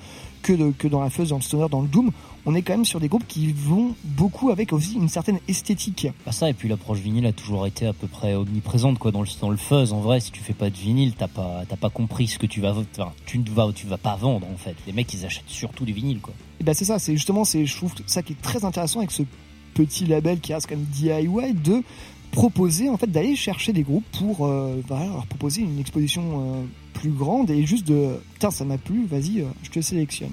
que, de- que dans la fuzz, dans le stoner, dans le doom, on est quand même sur des groupes qui vont beaucoup avec aussi une certaine esthétique. Bah ça, et puis l'approche vinyle a toujours été à peu près omniprésente quoi dans le, dans le fuzz. En vrai, si tu fais pas de vinyle, t'as pas, t'as pas compris ce que tu vas, enfin, tu ne vas, tu vas pas vendre en fait. Les mecs, ils achètent surtout du vinyle quoi. Et ben c'est ça, c'est justement, c'est je trouve ça qui est très intéressant avec ce petit label qui reste quand même DIY de proposer en fait d'aller chercher des groupes pour euh, voilà, leur proposer une exposition euh, plus grande et juste de putain ça m'a plu, vas-y, euh, je te sélectionne.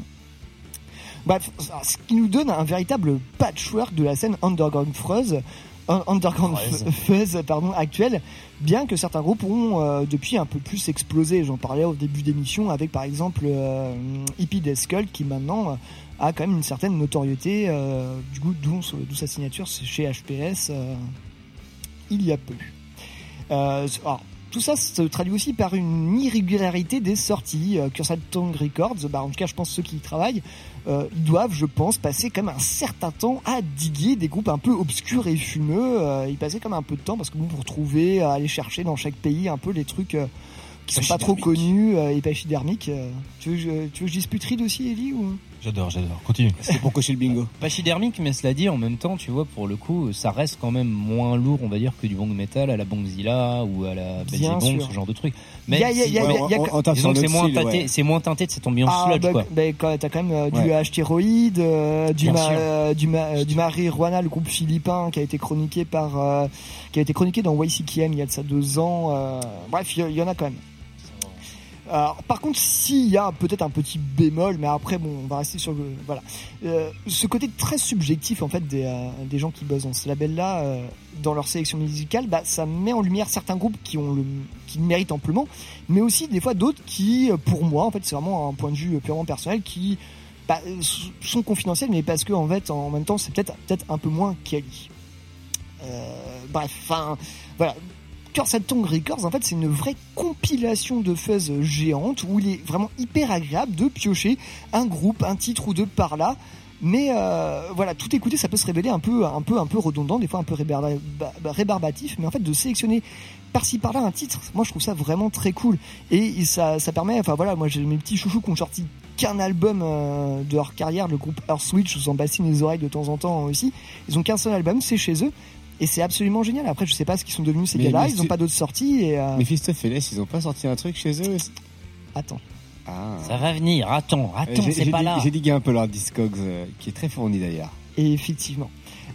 Bref, ce qui nous donne un véritable patchwork de la scène underground fuzz, un- underground fuzz pardon actuelle, bien que certains groupes ont depuis un peu plus explosé. J'en parlais au début d'émission avec par exemple Hippie Death Skull qui maintenant a quand même une certaine notoriété, euh, du coup d'où sa signature chez HPS euh, il y a peu. Euh, alors, tout ça se traduit aussi par une irrégularité des sorties. Cursed Tongue Records, bah, en tout cas je pense ceux qui y travaillent, ils doivent, je pense, passer quand même un certain temps à diguer des groupes un peu obscurs et fumeux. Ils passaient quand même un peu de temps parce que bon, pour trouver, aller chercher dans chaque pays un peu les trucs qui sont pas trop connus et pachydermiques. Tu, veux, que je- tu veux que je dispute Reed aussi, Ellie ou... J'adore, j'adore. Continue. C'est pour cocher le bingo. Pachydermique, mais cela dit, en même temps, tu vois, pour le coup, ça reste quand même moins lourd, on va dire, que du bong metal à la Bongzilla ou à la Bien Bong, sûr. ce genre de truc. Que c'est moins teinté, ouais. c'est moins teinté de cette ambiance Ah, sludge, bah, quoi. bah, quand t'as quand même euh, du Ouais. Astéroïde, euh, du, ma, euh, du, ma, euh, du Marijuana, le groupe philippin qui a été chroniqué par, euh, qui a été chroniqué dans YCKM il y a de ça deux ans. euh, bref, il y, il y en a quand même. Alors, par contre, s'il y a peut-être un petit bémol, mais après, bon, on va rester sur le, voilà, Euh, ce côté très subjectif en fait des, euh, des gens qui bossent dans ce label-là, euh, dans leur sélection musicale, bah, ça met en lumière certains groupes qui ont le, qui méritent amplement, mais aussi des fois d'autres qui, pour moi, en fait, c'est vraiment un point de vue purement personnel, qui bah, sont confidentiels, mais parce que en fait, en même temps, c'est peut-être peut-être un peu moins quali. Bref, enfin, voilà. Cursed Tongue Records, en fait, c'est une vraie compilation de fuzz géante où il est vraiment hyper agréable de piocher un groupe, un titre ou deux par là. Mais euh, voilà, tout écouter, ça peut se révéler un peu, un peu, un peu redondant, des fois un peu bah, rébarbatif. Mais en fait, de sélectionner par-ci par-là un titre, moi je trouve ça vraiment très cool. Et ça, ça permet, enfin voilà, moi j'ai mes petits chouchous qui ont sorti qu'un album euh, de leur carrière, le groupe Earth Switch, je vous en bassine les oreilles de temps en temps aussi. Ils ont qu'un seul album, c'est chez eux. Et c'est absolument génial. Après, je sais pas ce qu'ils sont devenus ces Mais- gars-là. mais Ils n'ont pas d'autres sorties. Et euh, Mephistopheles, ils ont pas sorti un truc chez eux attends. Ah. Ça va venir, attends, attends, c'est j'ai pas dit- là. J'ai digué un peu leur Discogs, euh, qui est très fourni d'ailleurs. Et effectivement.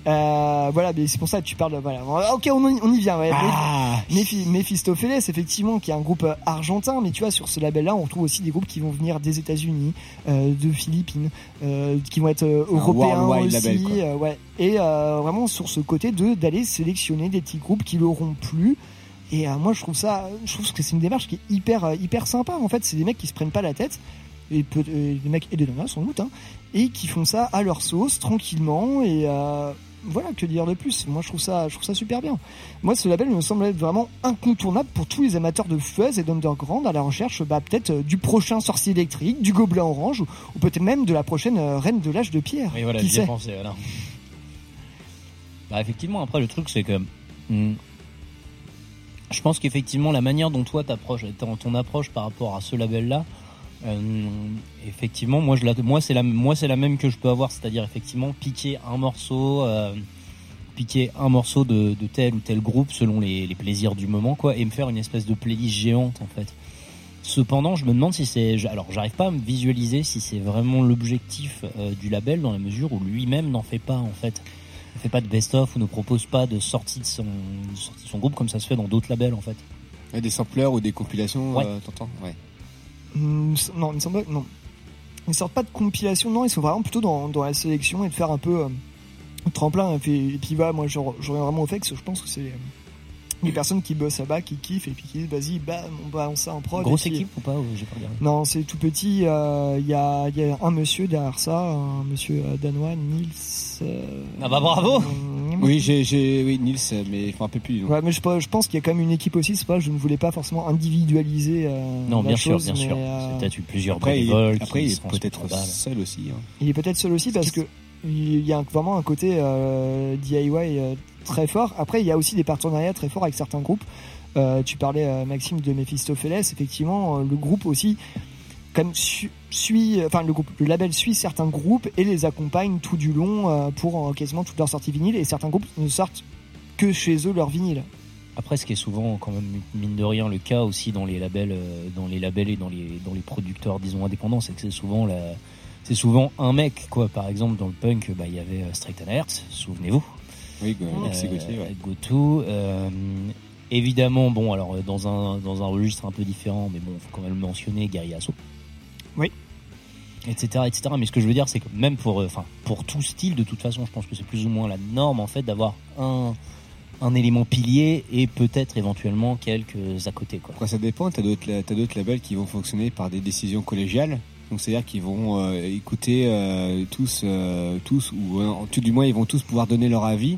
Euh, voilà, mais c'est pour ça que tu parles. Voilà. Ok, on, y- on y vient. Ouais. Ah. Mephistopheles, effectivement, qui est un groupe euh, argentin, mais tu vois, sur ce label-là, on trouve aussi des groupes qui vont venir des États-Unis, euh, de Philippines, euh, qui vont être euh, européens aussi. label, ouais. Et euh, vraiment sur ce côté de d'aller sélectionner des petits groupes qui l'auront plu. Et euh, moi, je trouve ça, je trouve que c'est une démarche qui est hyper hyper sympa. En fait, c'est des mecs qui se prennent pas la tête. Et peut, euh, des mecs et des nanas sans doute, hein, et qui font ça à leur sauce, tranquillement, et euh, voilà, que dire de plus? Moi, je trouve ça, je trouve ça super bien. Moi, ce label me semble être vraiment incontournable pour tous les amateurs de fuzz et d'underground à la recherche, bah, peut-être euh, du prochain sorcier électrique, du gobelin orange, ou, ou peut-être même de la prochaine euh, reine de l'âge de pierre. Oui, voilà, Qui sait? pensé, voilà. Bah, effectivement, après, le truc, c'est que. hmm, je pense qu'effectivement, la manière dont toi t'approches, ton, ton approche par rapport à ce label-là, euh, effectivement, moi, je la, moi, c'est la, moi, c'est la même que je peux avoir, c'est-à-dire effectivement piquer un morceau, euh, piquer un morceau de, de tel ou tel groupe selon les, les plaisirs du moment, quoi, et me faire une espèce de playlist géante, en fait. Cependant, je me demande si c'est, alors, j'arrive pas à me visualiser si c'est vraiment l'objectif euh, du label dans la mesure où lui-même n'en fait pas, en fait. Ne fait pas de best-of ou ne propose pas de sortie de son, de sortie de son groupe comme ça se fait dans d'autres labels, en fait. Ouais, des sampleurs ou des compilations, Ouais. t'entends? Ouais. Hmm, Non, il me semble non. Ils sortent pas de compilation, non, ils sont vraiment plutôt dans, la sélection et de faire un peu euh, tremplin. Et puis, et moi je reviens vraiment au fait que je pense que c'est euh, les personnes qui bossent là-bas, qui kiffent et puis qui disent vas-y, bam, on balance ça en prod. Grosse puis- équipe ou pas ou J'ai pas regardé. Non, c'est tout petit. euh, Il y, a, il y a un monsieur derrière ça, un monsieur euh, danois, Nils. euh, Ah bah bravo euh, Oui, j'ai, j'ai, oui, Nils, euh, mais je me rappelle plus. Ouais, mais je, je pense qu'il y a quand même une équipe aussi. C'est pas, je ne voulais pas forcément individualiser. euh, Non, la bien sûr, bien mais, sûr. euh, C'est peut-être eu plusieurs Après, il, après, il est peut-être seul aussi. Hein. Il est peut-être seul aussi parce que il y a vraiment un côté euh, DIY euh, très fort. Après, il y a aussi des partenariats très forts avec certains groupes. Euh, tu parlais, Maxime, de Mephistopheles. Effectivement, le groupe aussi, comme su- suit, enfin le groupe, le label suit certains groupes et les accompagne tout du long pour quasiment toutes leurs sorties vinyles. Et certains groupes ne sortent que chez eux leurs vinyles. Après, ce qui est souvent quand même mine de rien le cas aussi dans les labels, dans les labels et dans les dans les producteurs disons indépendants, c'est que c'est souvent la, c'est souvent un mec quoi. Par exemple, dans le punk, bah il y avait euh, Straight Hearts, souvenez-vous. Oui, Go- Euh, Alexis Gauthier, ouais. Goto, euh, évidemment, bon, alors dans un dans un registre un peu différent, mais bon, faut quand même le mentionner, Gary Asso. Oui. Etc, etc. Mais ce que je veux dire, c'est que même pour, euh, enfin, pour tout style, de toute façon, je pense que c'est plus ou moins la norme en fait d'avoir un un élément pilier et peut-être éventuellement quelques à côté, quoi. Après, ça dépend. T'as d'autres, t'as d'autres labels qui vont fonctionner par des décisions collégiales. Donc, c'est-à-dire qu'ils vont euh, écouter euh, tous, euh, tous, ou euh, en tout du moins, ils vont tous pouvoir donner leur avis.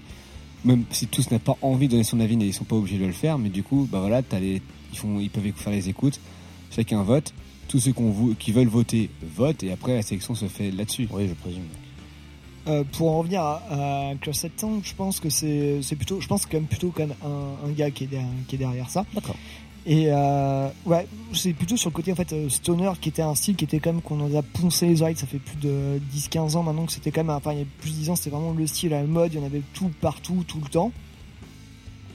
Même si tous n'ont pas envie de donner son avis, ils sont pas obligés de le faire. Mais du coup, bah voilà, t'as les, ils font, ils peuvent faire les écoutes. Chacun vote. Tous ceux qui veulent voter votent. Et après, la sélection se fait là-dessus. Oui, je présume. Euh, pour en revenir à, à Tank, je pense que c'est c'est plutôt, je pense quand même plutôt quand même un, un gars qui est derrière, qui est derrière ça. D'accord. Et euh, ouais, c'est plutôt sur le côté en fait euh, stoner qui était un style qui était quand même qu'on en a poncé les oreilles. Ça fait plus de 10-15 ans maintenant que c'était quand même, enfin il y a plus de 10 ans, c'était vraiment le style à la mode. Il y en avait tout partout, tout le temps.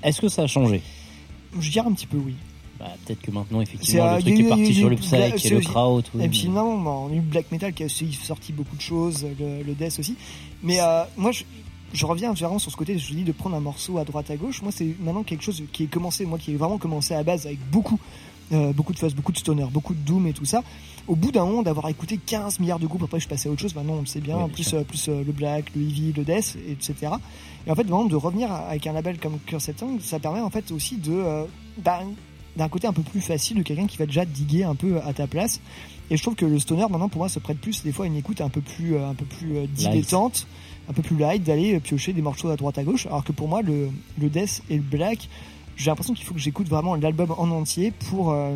Est-ce que ça a changé? Je dirais un petit peu oui. bah, Peut-être que maintenant, effectivement, euh, le il truc est parti sur le psych et le kraut. Et puis non, on a eu Black Metal qui a aussi sorti beaucoup de choses, le, le Death aussi. Mais euh, moi, je, reviens vraiment sur ce côté, je dis de prendre un morceau à droite à gauche. Moi, c'est maintenant quelque chose qui est commencé, moi qui est vraiment commencé à base avec beaucoup, euh, beaucoup de fuzz, beaucoup de stoner, beaucoup de doom et tout ça. Au bout d'un moment d'avoir écouté 15 milliards de groupes, après je suis passé à autre chose, maintenant on le sait bien, Oui, plus, euh, plus euh, le Black, le Heavy, le Death, etc. Et en fait, vraiment de revenir avec un label comme Cursed Tongue, ça permet en fait aussi de, euh, bah, d'un côté un peu plus facile de quelqu'un qui va déjà diguer un peu à ta place. Et je trouve que le stoner maintenant pour moi se prête plus des fois à une écoute un peu plus un peu plus euh, dilettante, un peu plus light d'aller euh, piocher des morceaux à droite à gauche. Alors que pour moi le le death et le black, j'ai l'impression qu'il faut que j'écoute vraiment l'album en entier pour euh,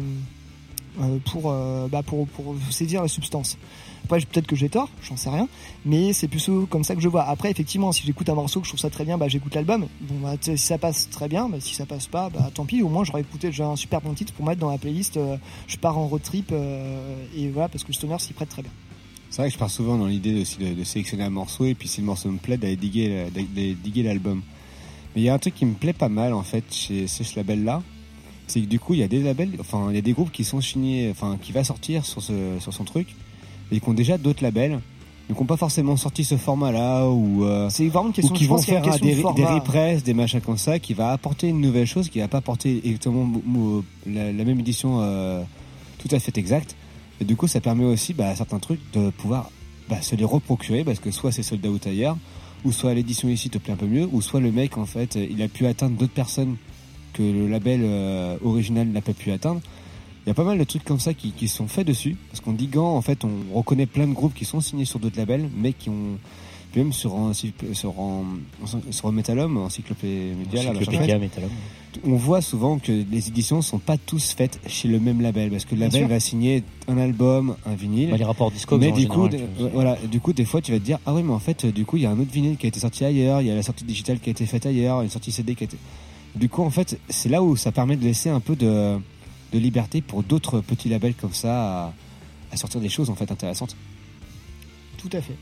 euh, pour, bah pour pour saisir la substance. Après peut-être que j'ai tort, j'en sais rien, mais c'est plutôt comme ça que je vois. Après effectivement si j'écoute un morceau que je trouve ça très bien, bah j'écoute l'album. Bon bah si ça passe très bien, bah, si ça passe pas, bah tant pis. Au moins j'aurais écouté déjà un super bon titre pour mettre dans la playlist. je pars en road trip et voilà parce que le stoner s'y prête très bien. C'est vrai que je pars souvent dans l'idée aussi de, de sélectionner un morceau et puis si le morceau me plaît d'aller diguer, diguer l'album. Mais il y a un truc qui me plaît pas mal en fait chez, chez ce label là, c'est que du coup il y a des labels, enfin il y a des groupes qui sont signés, enfin qui va sortir sur ce, sur son truc et qui ont déjà d'autres labels, qui n'ont pas forcément sorti ce format là ou euh, C'est vraiment une ou question. qui vont a faire question de des, des des machins comme ça, qui va apporter une nouvelle chose, qui va pas apporter exactement la même édition euh, tout à fait exacte. Et du coup, ça permet aussi bah, à certains trucs de pouvoir bah, se les reprocurer parce que soit c'est sold out ailleurs, ou soit l'édition ici te plaît un peu mieux, ou soit le mec en fait il a pu atteindre d'autres personnes que le label euh, original n'a pas pu atteindre. Il y a pas mal de trucs comme ça qui, qui sont faits dessus parce qu'en diguant en fait on reconnaît plein de groupes qui sont signés sur d'autres labels mais qui ont Puis même sur, encycl- sur, en- sur Metalum, Encyclopédia, Encyclopédia Metalum. On voit souvent que les éditions sont pas tous faites chez le même label parce que le label va signer un album, un vinyle. Bah, les rapports Discogs, Mais du coup, général, de- voilà, du coup, des fois, tu vas te dire ah oui, mais en fait, du coup, il y a un autre vinyle qui a été sorti ailleurs, il y a la sortie digitale qui a été faite ailleurs, une sortie CD qui a été. Du coup, en fait, c'est là où ça permet de laisser un peu de, de liberté pour d'autres petits labels comme ça à, à sortir des choses en fait intéressantes. Tout à fait.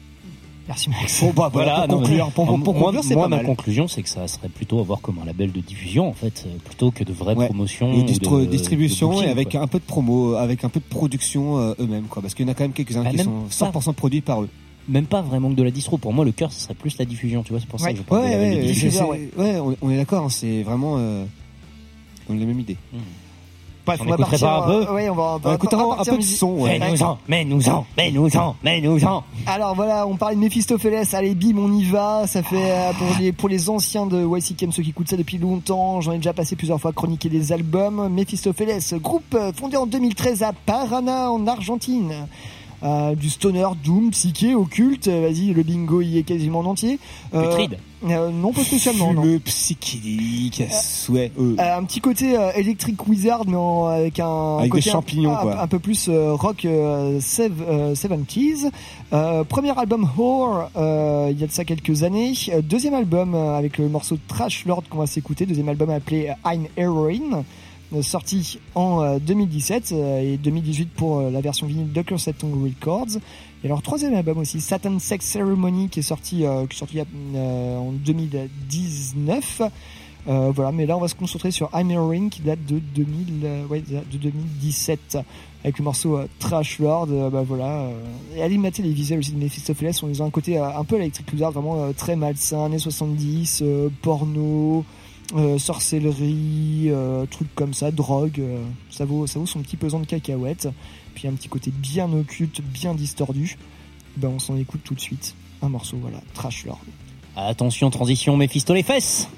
Merci Max. Bon, bah, voilà, pour non, conclure, pour- pour moi, conclure, c'est moi, pas ma mal. conclusion, c'est que ça serait plutôt avoir comme un label de diffusion, en fait, euh, plutôt que de vraies Ouais. promotions. Et de- distribution de booking, et avec quoi. un peu de promo, avec un peu de production euh, eux-mêmes, quoi. Parce qu'il y en a quand même quelques-uns Ah, qui même sont pas. 100% produits par eux. Même pas vraiment que de la distro. Pour moi, le cœur, ce serait plus la diffusion, tu vois. C'est pour ça que je parle de ouais, de ouais, diffusion. ouais, on, est d'accord. hein, c'est vraiment, euh, on a la même idée. Bref, On on, va partir. pas un peu euh, ouais, on va, on va- On écoutera on va un peu de son, ouais. Mets-nous-en, mets-nous-en, mets-nous-en, mets-nous-en. Alors voilà, on parlait de Mephistopheles. Allez, bim, on y va. Ça fait euh, pour les pour les anciens de YCKM, ceux qui écoutent ça depuis longtemps. J'en ai déjà passé plusieurs fois chroniquer des albums. Mephistopheles, groupe euh, fondé en 2013 à Paraná en Argentine. Euh, du stoner, doom, psyché, occulte. Euh, Vas-y, le bingo y est quasiment en entier. Euh, Putride. euh, Non, pas spécialement. Le psychédélique à souhait. euh. Euh, un petit côté euh, Electric Wizard, mais en- avec un Avec côté des champignons, un, quoi. un peu plus euh, rock euh, sev- euh, 70s. Euh, premier album Whore, euh, il y a de ça quelques années. Deuxième album euh, avec le morceau Trash Lord qu'on va s'écouter. Deuxième album appelé I'm Heroin. Euh, Sorti en euh, 2017 euh, et 2018 pour euh, la version vinyle de Cursed Tongue Records. Et leur troisième album aussi, Satan Sex Ceremony, qui est sorti, euh, qui sorti euh, en 2019. Euh, voilà, mais là on va se concentrer sur I'm Heroin qui date de 2000, euh, ouais, de 2017 avec le morceau euh, Trash Lord. euh, bah voilà, euh, et allez mater les visuels aussi de Mephistopheles. On les a un côté euh, un peu électrique Wizard, vraiment euh, très malsain, années 70, euh, porno, euh, sorcellerie, euh, trucs comme ça, drogue. euh, ça vaut, ça vaut son petit pesant de cacahuètes. Puis un petit côté bien occulte, bien distordu. Ben on s'en écoute tout de suite. Un morceau, voilà, Trash Lord. Attention, transition, Mephisto les fesses.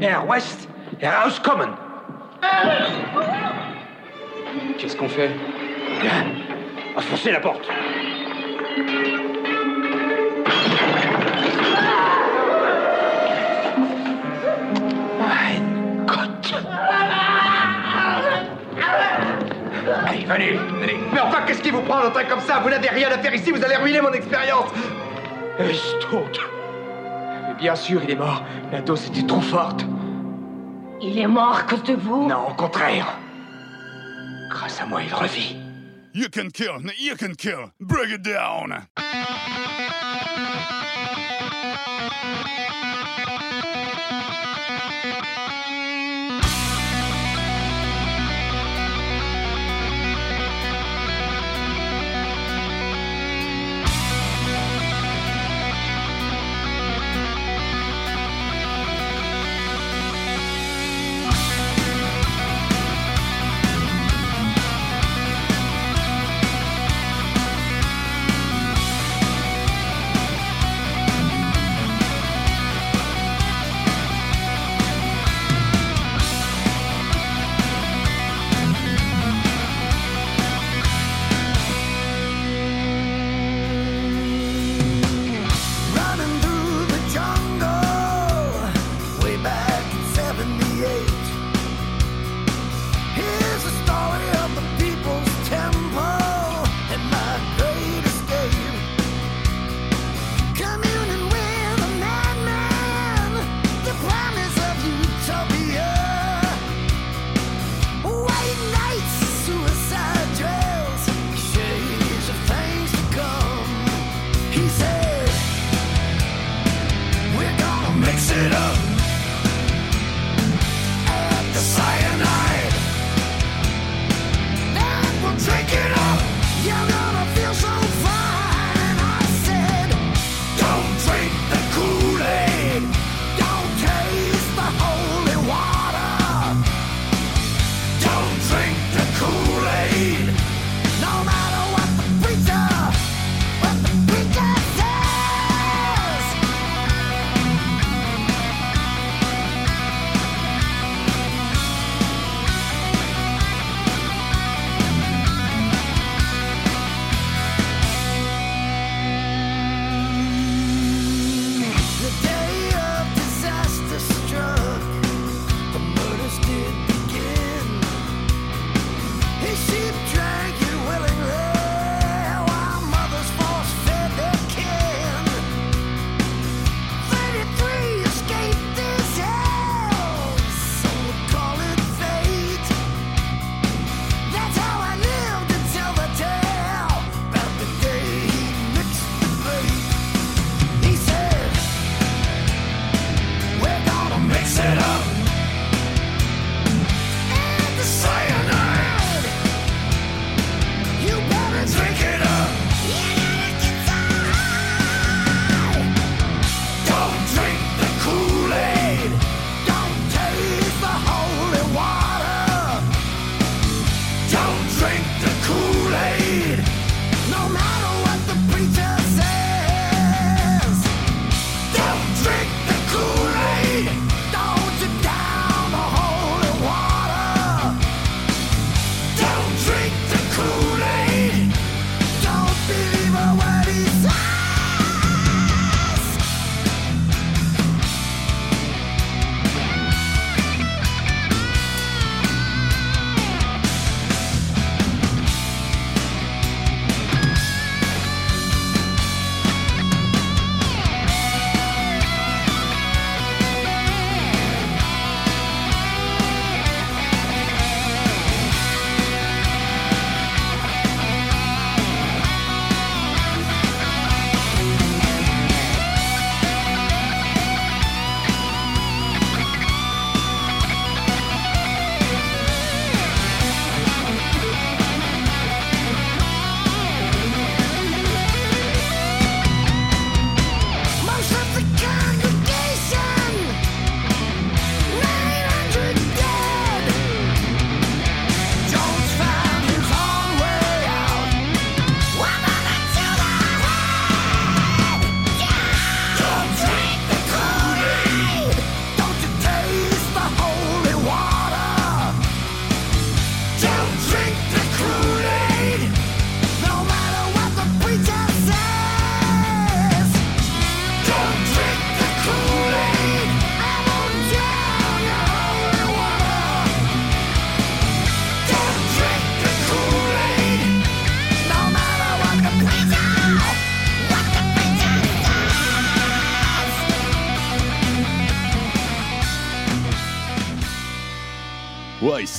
Air West, Air House Common. Qu'est-ce qu'on fait? Bien. Enfoncez la porte. Cote. Allez, venez, venez. Mais enfin, qu'est-ce qui vous prend un train comme ça? Vous n'avez rien à faire ici, vous allez ruiner mon expérience. Bien sûr, il est mort. La dose était trop forte. Il est mort à cause de vous? Non, au contraire. Grâce à moi, il revit. You can kill, you can kill. Bring it down.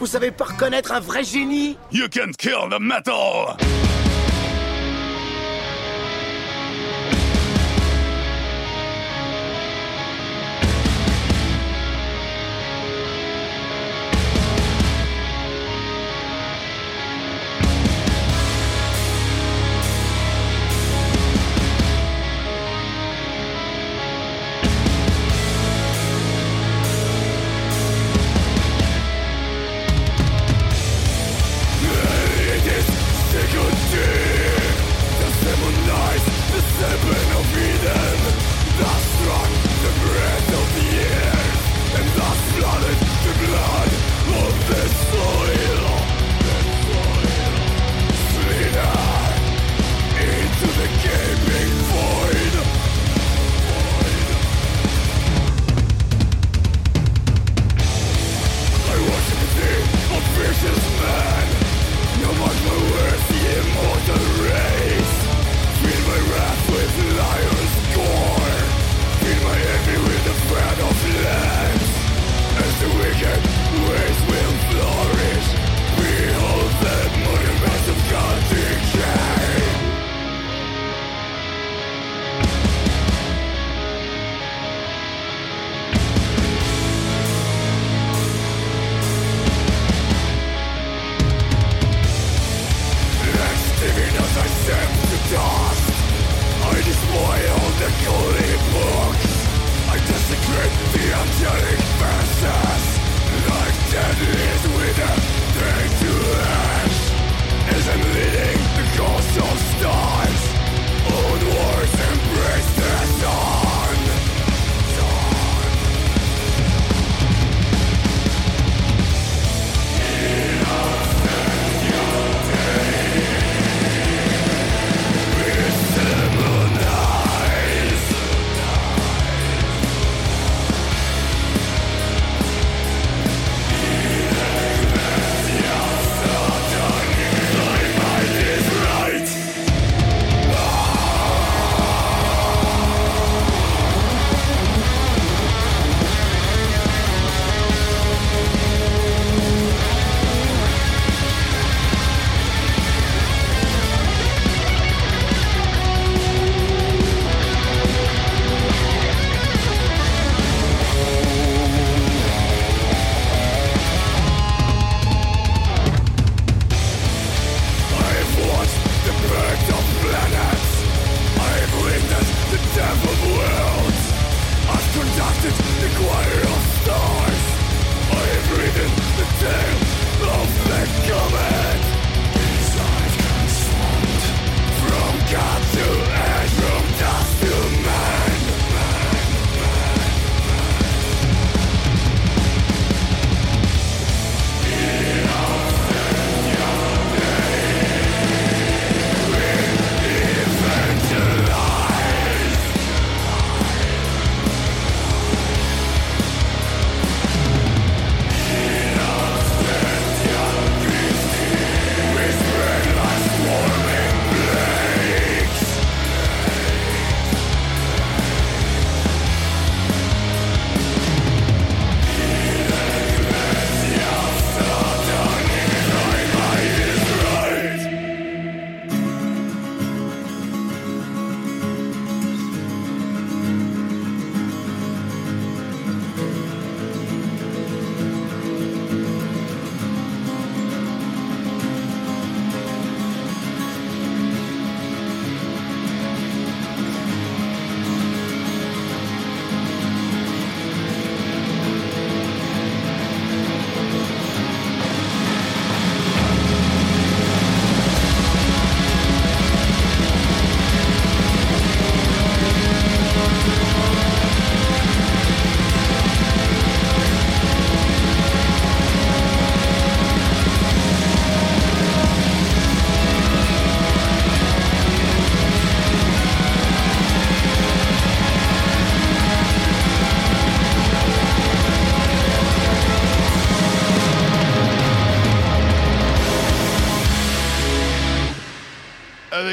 Vous savez pas reconnaître un vrai génie? You can kill the metal!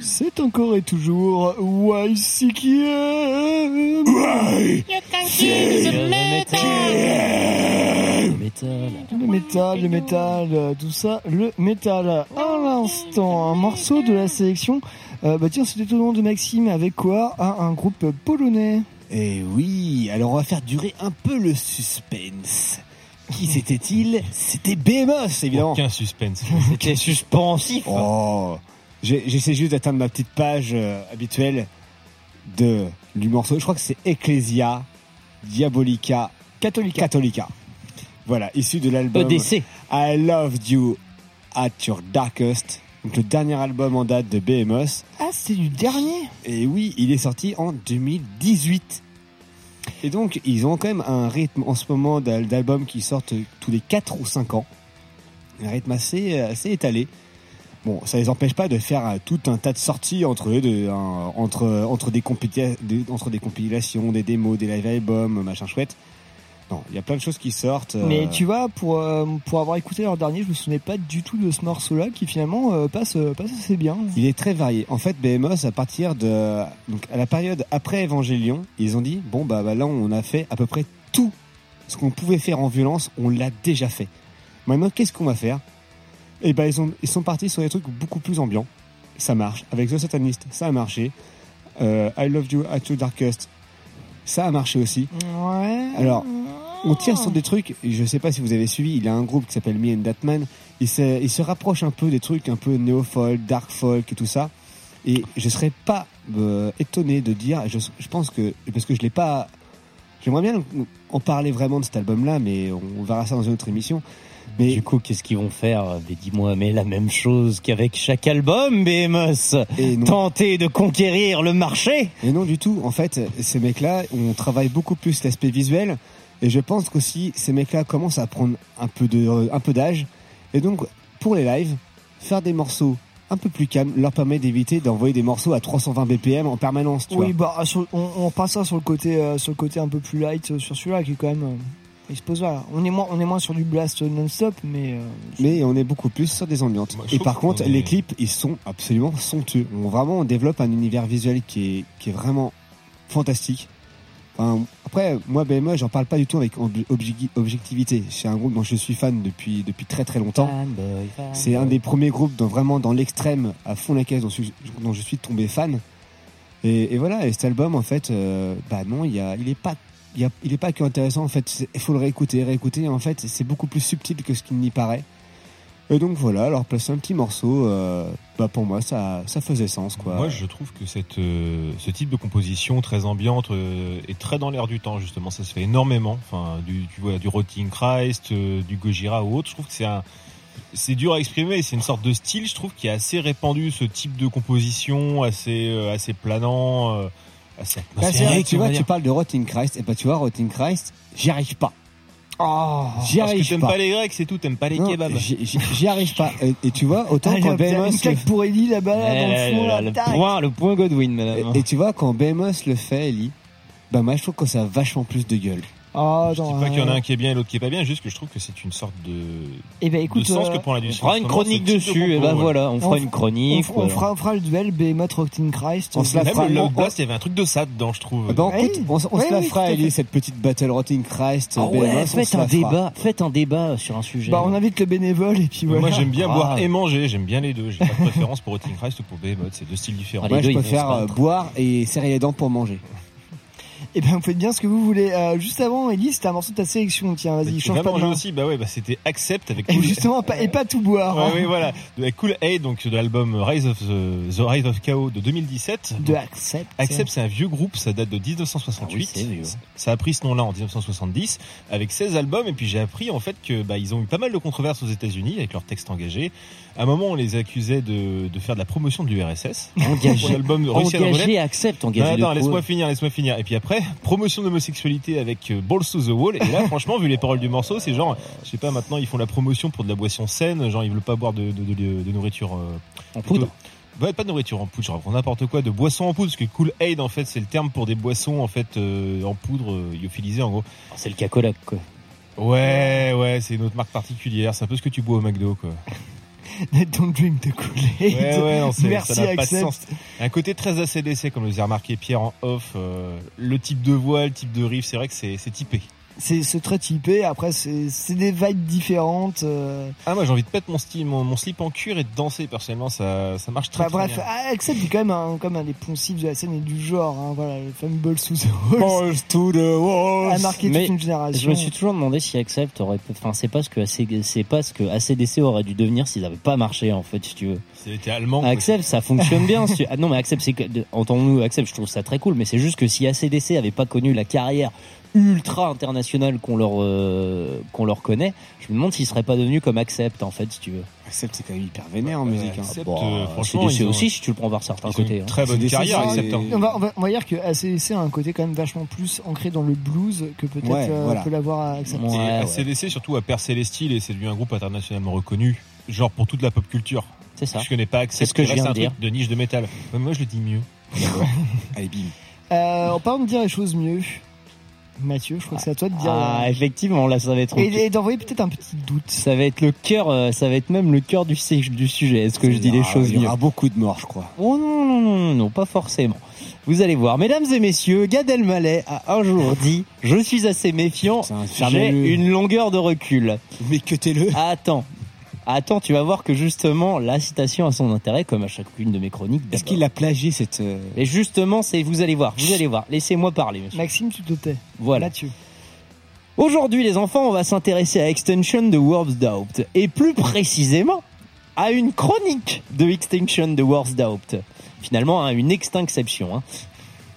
C'est encore et toujours YCKM. Le métal. Le métal, le métal, tout ça, le métal. À l'instant, un morceau de la sélection. Euh, bah tiens, c'était au nom de Maxime avec quoi Ah, Un groupe polonais. Eh oui, alors on va faire durer un peu le suspense. Qui c'était-il C'était Behemoth, évidemment. Aucun suspense. C'était suspensif. Oh, j'ai- j'essaie juste d'atteindre ma petite page euh, habituelle de du morceau. Je crois que c'est Ecclesia Diabolica Catholica. Catholica. Voilà, issu de l'album EDC. I Loved You at Your Darkest. Donc le dernier album en date de Behemoth. Ah, c'est du dernier Et oui, il est sorti en 2018. Et donc, ils ont quand même un rythme en ce moment d'al- d'albums qui sortent tous les 4 ou 5 ans. Un rythme assez, assez étalé. Bon, ça les empêche pas de faire euh, tout un tas de sorties entre eux, hein, entre des compilations, des démos, des live albums, machin chouette. Non, il y a plein de choses qui sortent. euh, Mais tu vois, pour, euh, pour avoir écouté leur dernier, je me souvenais pas du tout de ce morceau-là qui finalement euh, passe, passe assez bien. Il est très varié. En fait, Behemoth, à partir de, donc à la période après Evangelion, ils ont dit bon bah, bah là on a fait à peu près tout ce qu'on pouvait faire en violence, on l'a déjà fait. Maintenant, qu'est-ce qu'on va faire? Et ben ils ont, ils sont partis sur des trucs beaucoup plus ambiants. Ça marche. Avec The Satanist, ça a marché. Euh, I Love You at Your Darkest, ça a marché aussi. Ouais. Alors, on tire sur des trucs, je sais pas si vous avez suivi, il y a un groupe qui s'appelle Me and Datman, il se, il se rapproche un peu des trucs un peu néo-folk, dark folk et tout ça, et je serais pas euh, étonné de dire, je, je pense que, parce que je l'ai pas, j'aimerais bien en parler vraiment de cet album-là, mais on verra ça dans une autre émission. Mais du coup, qu'est-ce qu'ils vont faire? Mais dis-moi, mais la même chose qu'avec chaque album, Behemoth Tenter de conquérir le marché Et non du tout. En fait, ces mecs-là, on travaille beaucoup plus l'aspect visuel. Et je pense qu'aussi, ces mecs-là commencent à prendre un peu de, un peu d'âge. Et donc, pour les lives, faire des morceaux un peu plus calmes leur permet d'éviter d'envoyer des morceaux à 320 BPM en permanence. Tu Oui, vois. bah sur- on, on repassera sur le côté, euh, sur le côté un peu plus light euh, sur celui-là qui est quand même. euh, il se pose là. On est moins, on est moins sur du blast non-stop, mais. euh, Mais on est beaucoup plus sur des ambiantes. Et par contre, est- les clips, ils sont absolument somptueux. On vraiment on développe un univers visuel qui est, qui est vraiment fantastique. Enfin, après, moi, BME, j'en parle pas du tout avec ob- obje- objectivité. C'est un groupe dont je suis fan depuis, depuis très très longtemps. C'est un des premiers groupes dans, vraiment dans l'extrême, à fond la caisse, dont, je suis- dont je suis tombé fan. Et, et voilà, et cet album, en fait, euh, bah non, il y a, il est pas, il a- est pas que intéressant. En fait, il faut le réécouter, réécouter. En fait, c'est beaucoup plus subtil que ce qu'il n'y paraît. Et donc voilà, alors placer un petit morceau, euh, bah pour moi, ça, ça faisait sens, quoi. Moi, je trouve que euh, ce type de composition très ambiante euh, est très dans l'air du temps, justement. Ça se fait énormément. Enfin, du, tu du Rotting Christ, du Gojira ou autre. Je trouve que c'est c'est dur à exprimer. C'est une sorte de style, je trouve, qui est assez répandu, ce type de composition, assez, assez planant, assez Bah, c'est vrai, tu vois, tu parles de Rotting Christ, et bah tu vois, Rotting Christ, j'y arrive pas. Oh, j'y Parce que arrive t'aimes pas. pas les Grecs, c'est tout. T'aimes pas les Non, kebabs. j'y- arrive pas. Et, et tu vois, autant Allez, quand une Behemoth claque pour Ellie là-bas, là, dans le fond, là, le, point, le point Godwin, madame. Et, et tu vois, quand Behemoth le fait, Ellie, bah moi je trouve que ça a vachement plus de gueule. Ah, Je dis pas qu'il y en a un qui est bien et l'autre qui est pas bien, juste que je trouve que c'est une sorte de, Eh ben, écoute, de sens euh, que prend la on fera une chronique dessus, et ben voilà, on fera une chronique. On, on fera, on fera le duel Behemoth Rotting Christ. On se la Même fera- Blast, il y avait un truc de ça dedans, je trouve. Eh ben, écoute, on, se la fera, cette petite battle Rotting Christ, Ah faites un débat, faites un débat sur un sujet. Bah, on invite le bénévole et puis voilà. Moi, j'aime bien Ah. boire et manger, j'aime bien les deux. J'ai pas de préférence pour Rotting Christ ou pour Behemoth, c'est deux styles différents. Allez, Moi, je préfère euh, boire et serrer les dents pour manger. Eh bien, vous faites bien ce que vous voulez. Euh, juste avant, Ellie, c'était un morceau de ta sélection. Tiens, vas-y, change pas de main. aussi, bah ouais, bah c'était Accept avec Et Cool- justement, pas, et pas tout boire. Ouais, hein. oui, voilà. De Cool Aid, donc de l'album Rise of the, The Rise of Chaos de 2017. De Accept. Accept, c'est un vieux groupe, ça date de Ah oui, 1968. c'est vieux. ça a pris ce nom-là en 1970, avec 16 albums, et puis j'ai appris en fait que bah, ils ont eu pas mal de controverses aux États-Unis avec leurs textes engagés. À un moment, on les accusait de, de faire de la promotion de l'URSS. Engagé, Pour l'album engagé accepte, engagé Non, non, laisse-moi finir, laisse-moi finir. Et puis après, promotion d'homosexualité avec euh, Balls to the Wall. Et là, franchement, vu les paroles du morceau, c'est genre, je sais pas, maintenant ils font la promotion pour de la boisson saine, genre ils veulent pas boire de, de, de- de nourriture euh, En poudre Ouais, pas de nourriture en poudre, raconte n'importe quoi, de boisson en poudre, parce que Cool Aid en fait c'est le terme pour des boissons en fait euh, en poudre euh, lyophilisées en gros. C'est le cacolac quoi. Ouais, ouais, c'est une autre marque particulière, c'est un peu ce que tu bois au McDo quoi. Don't drink the Kool-Aid. Ouais, ouais, non, Merci, ça pas de sens. Un côté très ACDC, comme le faisait remarquer Pierre en off, euh, le type de voix, le type de riff, c'est vrai que c'est c'est typé. C'est c'est très typé. Après, c'est c'est des vibes différentes. euh. Ah moi j'ai envie de mettre mon, style, mon, mon slip en cuir et de danser personnellement, ça, ça marche très, très bref, bien. ah, Accept est quand même un, comme un des poncifs de la scène et du genre. Hein, voilà, le fameux Balls to the Walls. Balls to the walls. A marqué Mais toute une génération. Je me suis toujours demandé si Accept aurait, enfin c'est pas ce que c'est pas ce que ACDC aurait dû devenir s'ils avaient pas marché en fait si tu veux. C'était allemand. Accept ça fonctionne bien. si tu- Ah non mais Accept c'est entendons-nous Accept je trouve ça très cool mais c'est juste que si ACDC avait pas connu la carrière ultra internationale qu'on leur euh, qu'on leur connaît, je me demande s'ils seraient pas devenus comme Accept en fait si tu veux. Accept, c'est quand même hyper vénère en musique. hein. Accept, Bon, euh, franchement, ACDC ils ont- aussi si tu le prends par certains ils ont côtés. une hein. très bonne C'est carrière, Accept. hein. et- On va, on, va, on va dire que ACDC a un côté quand même vachement plus ancré dans le blues que peut-être Ouais, euh, voilà. peut l'avoir à Accept. Ouais, Et ouais. ACDC surtout a percé les styles et c'est devenu un groupe internationalement reconnu, genre pour toute la pop culture. C'est ça. Je connais pas Accept, C'est ce que je viens de dire. de niche de métal. Moi je le dis mieux. Allez, bim. Euh, en parlant de dire les choses mieux, Mathieu, je crois que c'est à toi de dire. Ah euh, effectivement là ça va être et, et d'envoyer peut-être un petit doute. ça va être le cœur euh, ça va être même le cœur du, sujet. Est-ce que je dis les Ah, choses Il y aura beaucoup de morts, je crois. Oh non, non, non, non, non, pas forcément. Vous allez voir. Mesdames et messieurs, Gad Elmaleh a un jour dit « Je suis assez méfiant, j'ai une longueur de recul. Mais que t'es le. » Attends. Attends, tu vas voir que justement, la citation a son intérêt, comme à chacune de mes chroniques. Est-ce qu'il a plagié cette. euh, Et justement, c'est, vous allez voir, vous allez voir. Laissez-moi parler, monsieur. Maxime, tu te tais. Voilà. Mathieu. Aujourd'hui, les enfants, on va s'intéresser à Extension de World's Doubt. Et plus précisément, à une chronique de Extinction de World's Doubt. Finalement, à une extinction. Hein.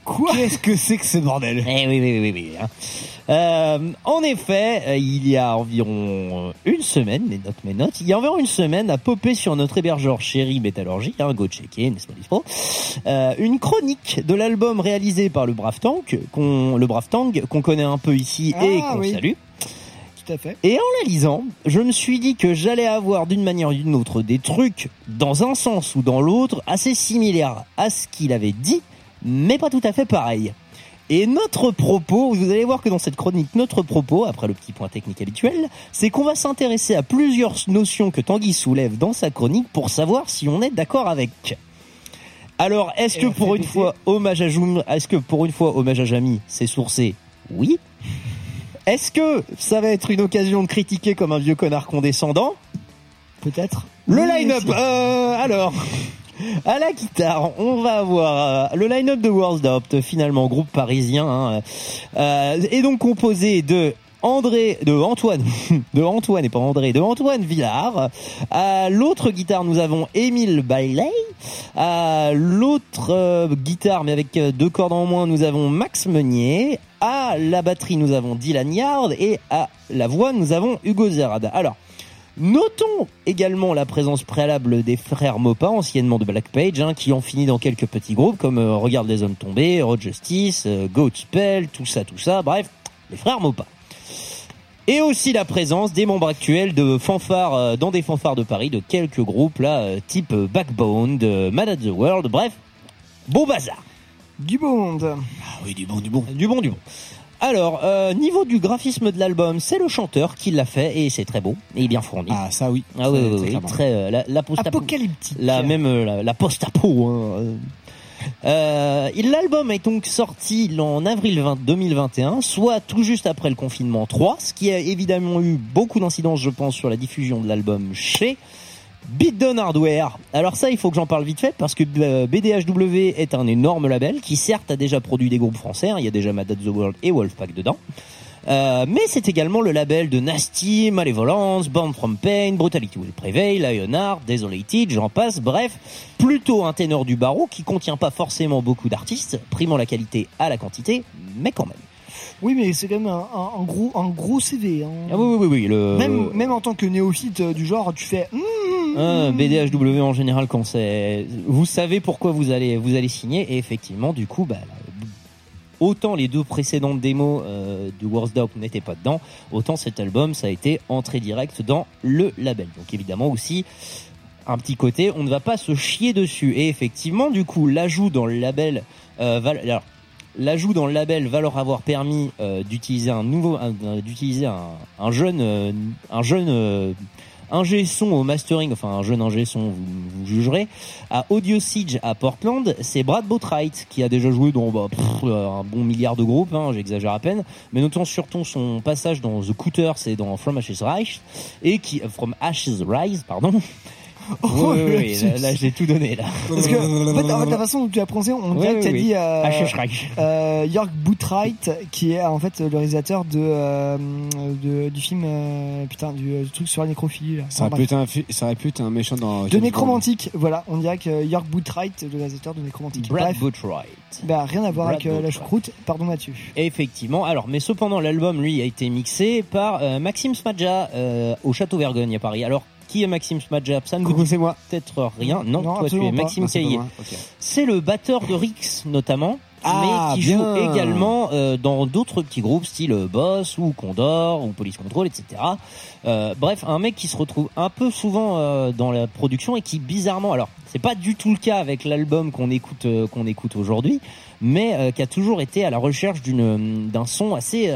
Quoi Qu'est-ce que c'est que ce bordel? Eh oui, oui, oui, oui. oui, hein. Euh, en effet, euh, il y a environ euh, une semaine, mes notes, mes notes, il y a environ une semaine, a popé sur notre hébergeur chéri Métallurgie, hein, go checker, n'est-ce pas, Dispo, euh, une chronique de l'album réalisé par le Brave Tank, qu'on, le Brave Tank, qu'on connaît un peu ici et Ah, qu'on oui. salue. Tout à fait. Et en la lisant, je me suis dit que j'allais avoir d'une manière ou d'une autre des trucs, dans un sens ou dans l'autre, assez similaires à ce qu'il avait dit, mais pas tout à fait pareil. Et notre propos, vous allez voir que dans cette chronique, notre propos, après le petit point technique habituel, c'est qu'on va s'intéresser à plusieurs notions que Tanguy soulève dans sa chronique pour savoir si on est d'accord avec. Alors, est-ce que pour une fois, hommage à Joum, est-ce que pour une fois, hommage à Jamy, c'est sourcé Oui. Est-ce que ça va être une occasion de critiquer comme un vieux connard condescendant? Peut-être. Le Oui, line-up, euh, alors, à la guitare, on va avoir euh, le line-up de World's Doubt, finalement, groupe parisien, hein, euh, est donc composé de André, de Antoine, de Antoine et pas André, de Antoine Villard. À l'autre guitare, nous avons Émile Bailey. À l'autre euh, guitare, mais avec euh, deux cordes en moins, nous avons Max Meunier. À la batterie, nous avons Dylan Yard. Et à la voix, nous avons Hugo Zerad. Alors, Notons également la présence préalable des frères Mopa, anciennement de Black Page, hein, qui ont fini dans quelques petits groupes comme euh, Regarde les hommes tombés, Road Justice, euh, Goat Spell, tout ça, tout ça, bref, les frères Mopa. Et aussi la présence des membres actuels de fanfares, euh, dans des fanfares de Paris, de quelques groupes là, euh, type euh, Backbone, de Mad at the World, bref, beau bazar. Du monde. Ah oui, du bon, du bon. Du bon, du bon. Alors, euh, niveau du graphisme de l'album, c'est le chanteur qui l'a fait et c'est très beau et bien fourni. Ah, ça oui. Ah oui, oui, très oui, très euh, la, la post Apocalyptique. la même euh, la, la post-apo. Hein. euh. Euh, L'album est donc sorti en avril 20 2021, soit tout juste après le confinement 3, ce qui a évidemment eu beaucoup d'incidence, je pense, sur la diffusion de l'album chez Beatdown Hardware. Alors ça, il faut que j'en parle vite fait parce que euh, BDHW est un énorme label qui certes a déjà produit des groupes français. hein. il y a déjà Mad at the World et Wolfpack dedans. Euh, mais c'est également le label de Nasty, Malevolence, Born from Pain, Brutality Will Prevail, Lionheart, Desolated, j'en passe. Bref, plutôt un ténor du barreau qui contient pas forcément beaucoup d'artistes, primant la qualité à la quantité, mais quand même. Oui, mais c'est quand même un, un- un gros, un gros CV. hein. Ah oui, oui, oui, oui. Le... Même, même en tant que néophyte euh, du genre, tu fais. hmm, Ah, BDHW en général quand c'est vous savez pourquoi vous allez vous allez signer et effectivement du coup bah autant les deux précédentes démos euh, du Worst Doubt n'étaient pas dedans autant cet album ça a été entrée directe dans le label donc évidemment aussi un petit côté on ne va pas se chier dessus et effectivement du coup l'ajout dans le label euh, va alors L'ajout dans le label va leur avoir permis euh, d'utiliser un nouveau, d'utiliser un, un jeune, euh, un jeune euh, ingé son au mastering, enfin un jeune ingé son, vous, vous jugerez, à Audio Siege à Portland, c'est Brad Boatwright qui a déjà joué dans bah, pff, euh, un bon milliard de groupes, hein, j'exagère à peine, mais notons surtout son passage dans The Cooter, c'est dans From Ashes Rise, et qui, euh, From Ashes Rise, pardon. Oh, oui, oui, oui, le là, là, j'ai tout donné là. Parce que, en fait, en fait, la façon dont tu as prononcé, on dirait que tu as dit euh, Rise. euh, York Bootwright, qui est en fait le réalisateur de, euh, de- du film, euh, putain, du, euh, du truc sur la nécrophilie. Là. Ça aurait, pu être un, ça aurait pu être un méchant dans. De. Nécromantique, voilà, on dirait que York Bootwright, le réalisateur de Nécromantique. Brad Bref, Boatwright. bah, rien à voir Brad avec euh, la choucroute, pardon Mathieu. Effectivement. Alors, mais cependant, l'album, lui, a été mixé par Maxime Smadja euh, au Château Vergogne à Paris. Alors, qui est Maxime Smadja Ça ne vous dit peut-être rien. Non, Non, toi, tu es. Maxime Caillé. moi. C'est le batteur de Rix, notamment. Ah, mais qui bien. joue également euh, dans d'autres petits groupes style euh, Boss ou Condor ou Police Control, etc. Euh, bref, un mec qui se retrouve un peu souvent euh, dans la production et qui bizarrement, alors c'est pas du tout le cas avec l'album qu'on écoute qu'on écoute aujourd'hui, mais qui a toujours été à la recherche d'une d'un son assez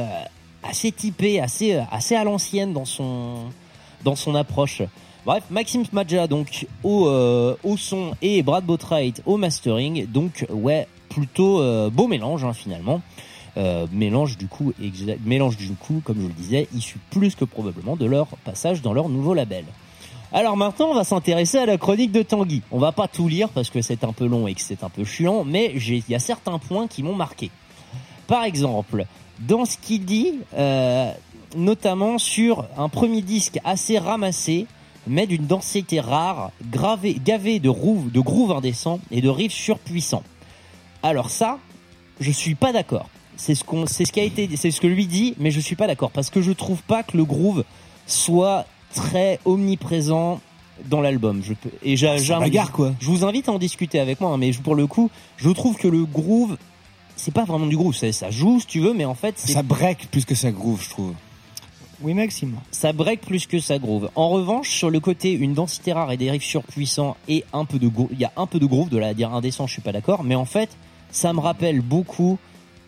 assez typé, assez assez à l'ancienne dans son dans son approche. Bref, Maxime Smadja donc au euh, au son et Brad Boatwright au mastering. Donc ouais, plutôt euh, beau mélange hein, finalement. Euh, mélange du coup mélange du coup comme je le disais issu plus que probablement de leur passage dans leur nouveau label. Alors maintenant, on va s'intéresser à la chronique de Tanguy. On va pas tout lire parce que c'est un peu long et que c'est un peu chiant, mais il y a certains points qui m'ont marqué. Par exemple, dans ce qu'il dit, euh, notamment sur un premier disque assez ramassé, mais d'une densité rare, gravé, gavé de, rouvre, de grooves indécents et de riffs surpuissants. Alors ça, je suis pas d'accord. C'est ce qu'on, c'est ce qui a été, c'est ce que lui dit, mais je suis pas d'accord parce que je trouve pas que le groove soit très omniprésent dans l'album. Je peux, et bagarre, quoi. Je vous invite à en discuter avec moi, hein, mais pour le coup, je trouve que le groove, c'est pas vraiment du groove, ça, ça joue si tu veux, mais en fait, Ça break plus que ça groove, je trouve. Oui, Maxime. ça break plus que ça groove. En revanche, sur le côté une densité rare et des riffs surpuissants et un peu de groove, il y a un peu de groove, de à dire indécent, je suis pas d'accord, mais en fait, ça me rappelle beaucoup,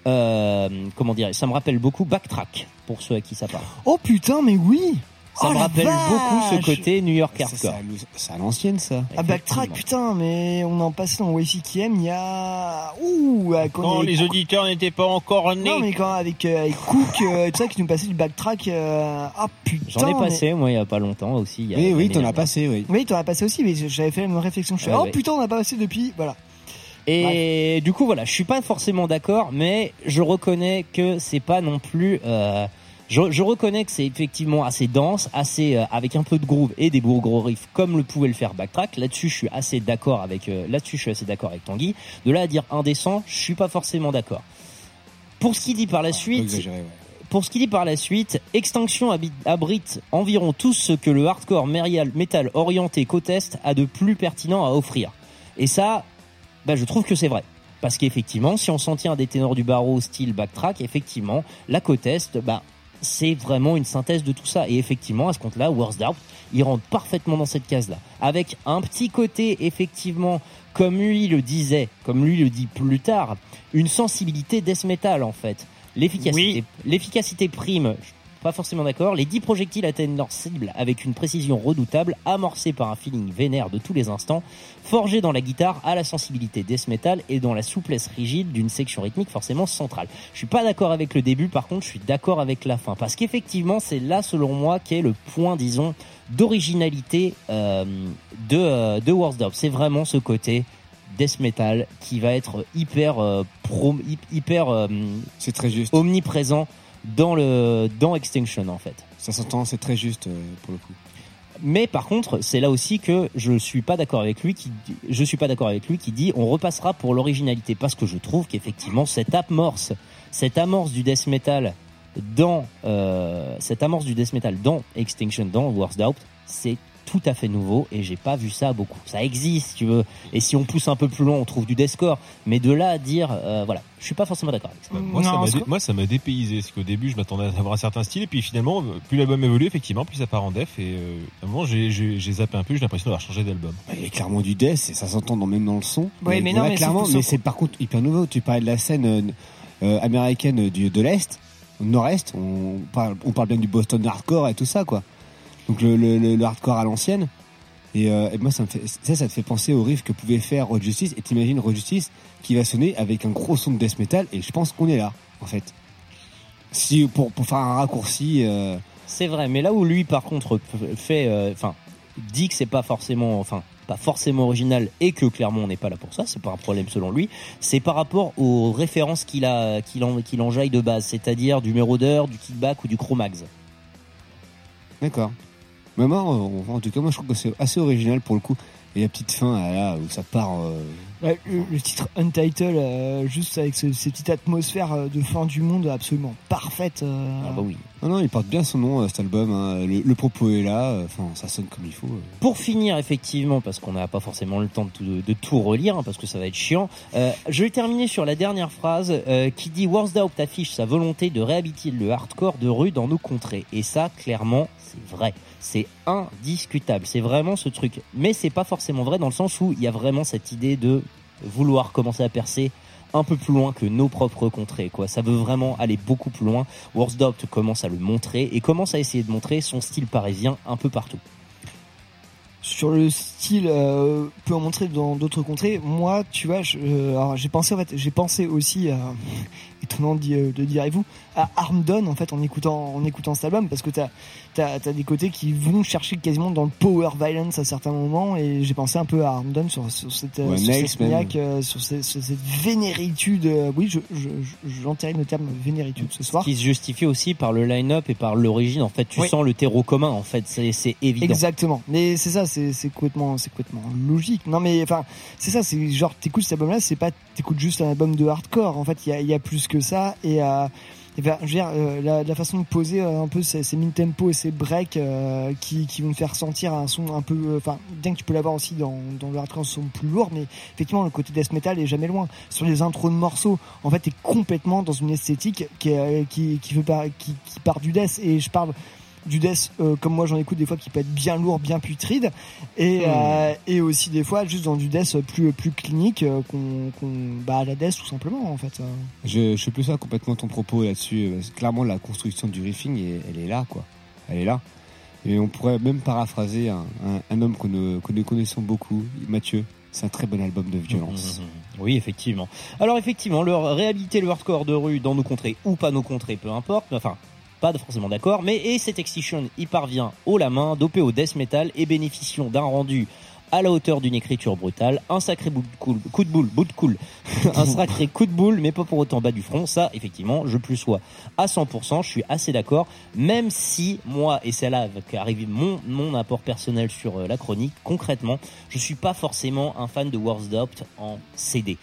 euh, comment dire, ça me rappelle beaucoup Backtrack pour ceux à qui ça parle. Oh putain, mais oui Ça Oh, me rappelle beaucoup ce côté New York hardcore. c'est à l'ancienne, ça. Ah, Backtrack, putain, mais on en passait dans Wi-Fi qui aime, il y a. Ouh, quand les avait- auditeurs n'étaient pas encore nés. Non, mais quand avec, euh, avec Cook, euh, tu sais, qui nous passait du backtrack. euh, Ah putain. J'en ai mais- passé, moi, il y a pas longtemps aussi. il y a Oui, oui, t'en as passé, oui. Oui, t'en as passé aussi, mais j'avais fait la même réflexion. Je fais, Ouais, oh ouais. putain, on n'a pas passé depuis. Voilà. Et du coup voilà, je suis pas forcément d'accord, mais je reconnais que c'est pas non plus. euh, je, je reconnais que c'est effectivement assez dense, assez euh, avec un peu de groove et des gros gros riffs comme le pouvait le faire Backtrack. Là-dessus, je suis assez d'accord avec. euh, Là-dessus, je suis assez d'accord avec Tanguy. De là à dire indécent, je suis pas forcément d'accord. Pour ce qu'il dit par la Pas suite, exagéré, ouais. pour ce qu'il dit par la suite, Extinction abrite environ tout ce que le hardcore mérial- metal orienté côte est a de plus pertinent à offrir. Et ça, bah, je trouve que c'est vrai. Parce qu'effectivement, si on s'en tient à des ténors du barreau style backtrack, effectivement, la côte est, bah, c'est vraiment une synthèse de tout ça. Et effectivement, à ce compte-là, Worst Doubt, il rentre parfaitement dans cette case-là. Avec un petit côté, effectivement, comme lui le disait, comme lui le dit plus tard, une sensibilité death metal, en fait. L'efficacité, l'efficacité prime. Pas forcément d'accord. Les 10 projectiles atteignent leur cible avec une précision redoutable, amorcée par un feeling vénère de tous les instants, forgé dans la guitare à la sensibilité death metal et dans la souplesse rigide d'une section rythmique forcément centrale. Je suis pas d'accord avec le début, par contre, je suis d'accord avec la fin. Parce qu'effectivement, c'est là, selon moi, qu'est le point, disons, d'originalité euh, de, euh, de. C'est vraiment ce côté death metal qui va être hyper euh, pro, hyper euh, C'est très juste. omniprésent dans le dans Extinction en fait. Ça s'entend, c'est très juste euh, pour le coup. Mais par contre, c'est là aussi que je suis pas d'accord avec lui qui je suis pas d'accord avec lui qui dit on repassera pour l'originalité parce que je trouve qu'effectivement cette amorce cette amorce du death metal dans euh, cette amorce du death metal dans Extinction dans Worst Doubt, c'est tout à fait nouveau et j'ai pas vu ça beaucoup. Ça existe, si tu veux. Et si on pousse un peu plus loin, on trouve du deathcore. Mais de là à dire, euh, voilà, je suis pas forcément d'accord avec ça. Moi, ça m'a dé- moi, ça m'a dépaysé. Parce qu'au début, je m'attendais à avoir un certain style. Et puis finalement, euh, plus l'album évolue, effectivement, plus ça part en def. Et euh, à un moment, j'ai- j'ai j'ai zappé un peu. J'ai l'impression d'avoir changé d'album. Il y a clairement du death et ça s'entend dans- même dans le son. Ouais, mais non, là, mais clairement, c'est- mais c'est- c'est par contre hyper nouveau. Tu parlais de la scène euh, euh, américaine du, de l'Est, Nord-Est. On parle, on parle bien du Boston hardcore et tout ça, quoi. Donc le, le, le- hardcore à l'ancienne. Et, euh, et moi, ça me fait, ça, ça te fait penser au riff que pouvait faire Road Justice. Et t'imagines Road Justice qui va sonner avec un gros son de death metal. Et je pense qu'on est là, en fait. Si pour pour faire un raccourci. euh, C'est vrai, mais là où lui, par contre, fait, euh, enfin, dit que c'est pas forcément, enfin, pas forcément original et que clairement on n'est pas là pour ça, c'est pas un problème selon lui. C'est par rapport aux références qu'il a, qu'il en, qu'il enjaille de base, c'est-à-dire du Merodeur, du Kickback ou du Chromax. D'accord. Mais moi, en en tout cas, moi, je trouve que c'est assez original pour le coup. Et la petite fin, là, là, où ça part. euh, Ouais, le, le titre Untitled, euh, juste avec ce, cette petite atmosphère euh, de fin du monde absolument parfaite. euh. Ah bah oui. Non, non, il porte bien son nom, euh, cet album. hein. Le, le propos est là. euh, Enfin, ça sonne comme il faut. euh. Pour finir, effectivement, parce qu'on n'a pas forcément le temps de tout, de tout relire, hein, parce que ça va être chiant, euh, je vais terminer sur la dernière phrase euh, qui dit Worst Doubt affiche sa volonté de réhabiter le hardcore de rue dans nos contrées. Et ça, clairement, c'est vrai. C'est indiscutable. C'est vraiment ce truc. Mais c'est pas forcément vrai dans le sens où il y a vraiment cette idée de vouloir commencer à percer un peu plus loin que nos propres contrées quoi ça veut vraiment aller beaucoup plus loin Worst Doubt commence à le montrer et commence à essayer de montrer son style parisien un peu partout sur le style euh, peut en montrer dans d'autres contrées. Moi, tu vois, euh, j'ai pensé en fait, j'ai pensé aussi, à, étonnant de, dire- de direz-vous, à Armdon en fait en écoutant en écoutant cet album parce que t'as t'as as des côtés qui vont chercher quasiment dans le power violence à certains moments et j'ai pensé un peu à Armdon sur, sur cette Ouais, sur Nails, cette euh, sur, cette, sur cette vénéritude. euh, oui, je je- je- j'entérine le terme vénéritude ce soir. qui se justifie aussi par le line-up et par l'origine en fait tu Oui. sens le terreau commun en fait c'est c'est évident Exactement. Mais c'est ça, c'est c'est complètement, c'est complètement logique. Non mais enfin, c'est ça, c'est genre t'écoutes cet album-là, c'est pas t'écoutes juste un album de hardcore. En fait, il y a, il y a plus que ça et ben, je veux dire, euh, la, façon de poser euh, un peu ces, ces mid tempo et ces breaks euh, qui, qui vont faire sentir un son un peu, enfin, bien que tu peux l'avoir aussi dans, dans le hardcore, son plus lourd, mais effectivement le côté death metal est jamais loin. Sur les intros de morceaux, en fait, t'es complètement dans une esthétique qui, qui, qui, veut par- qui part du death et je parle du death euh, comme moi j'en écoute des fois qui peut être bien lourd, bien putride et, Hmm. euh, et aussi des fois juste dans du death plus plus clinique euh, qu'on qu'on bah à la death tout simplement en fait. euh. Je, je peux ça complètement ton propos là-dessus. Clairement, la construction du riffing, est- elle est là, quoi. Elle est là. Et on pourrait même paraphraser un, un, un homme que nous, que nous connaissons beaucoup, Mathieu. C'est un très bon album de violence. Mhm. Oui, effectivement. Alors effectivement, le réhabiliter le hardcore de rue dans nos contrées ou pas nos contrées, peu importe. Enfin, pas forcément d'accord. Mais et cette Extinction y parvient haut la main, dopé au death metal et bénéficiant d'un rendu à la hauteur d'une écriture brutale, un sacré bout de, cool, coup de boule, bout de cool, un sacré coup de boule, mais pas pour autant bas du front. Ça, effectivement, je plus sois à 100%, je suis assez d'accord. Même si moi, et c'est là qu'arrive mon mon apport personnel sur euh, la chronique, concrètement, je suis pas forcément un fan de Worst Doubt en CD.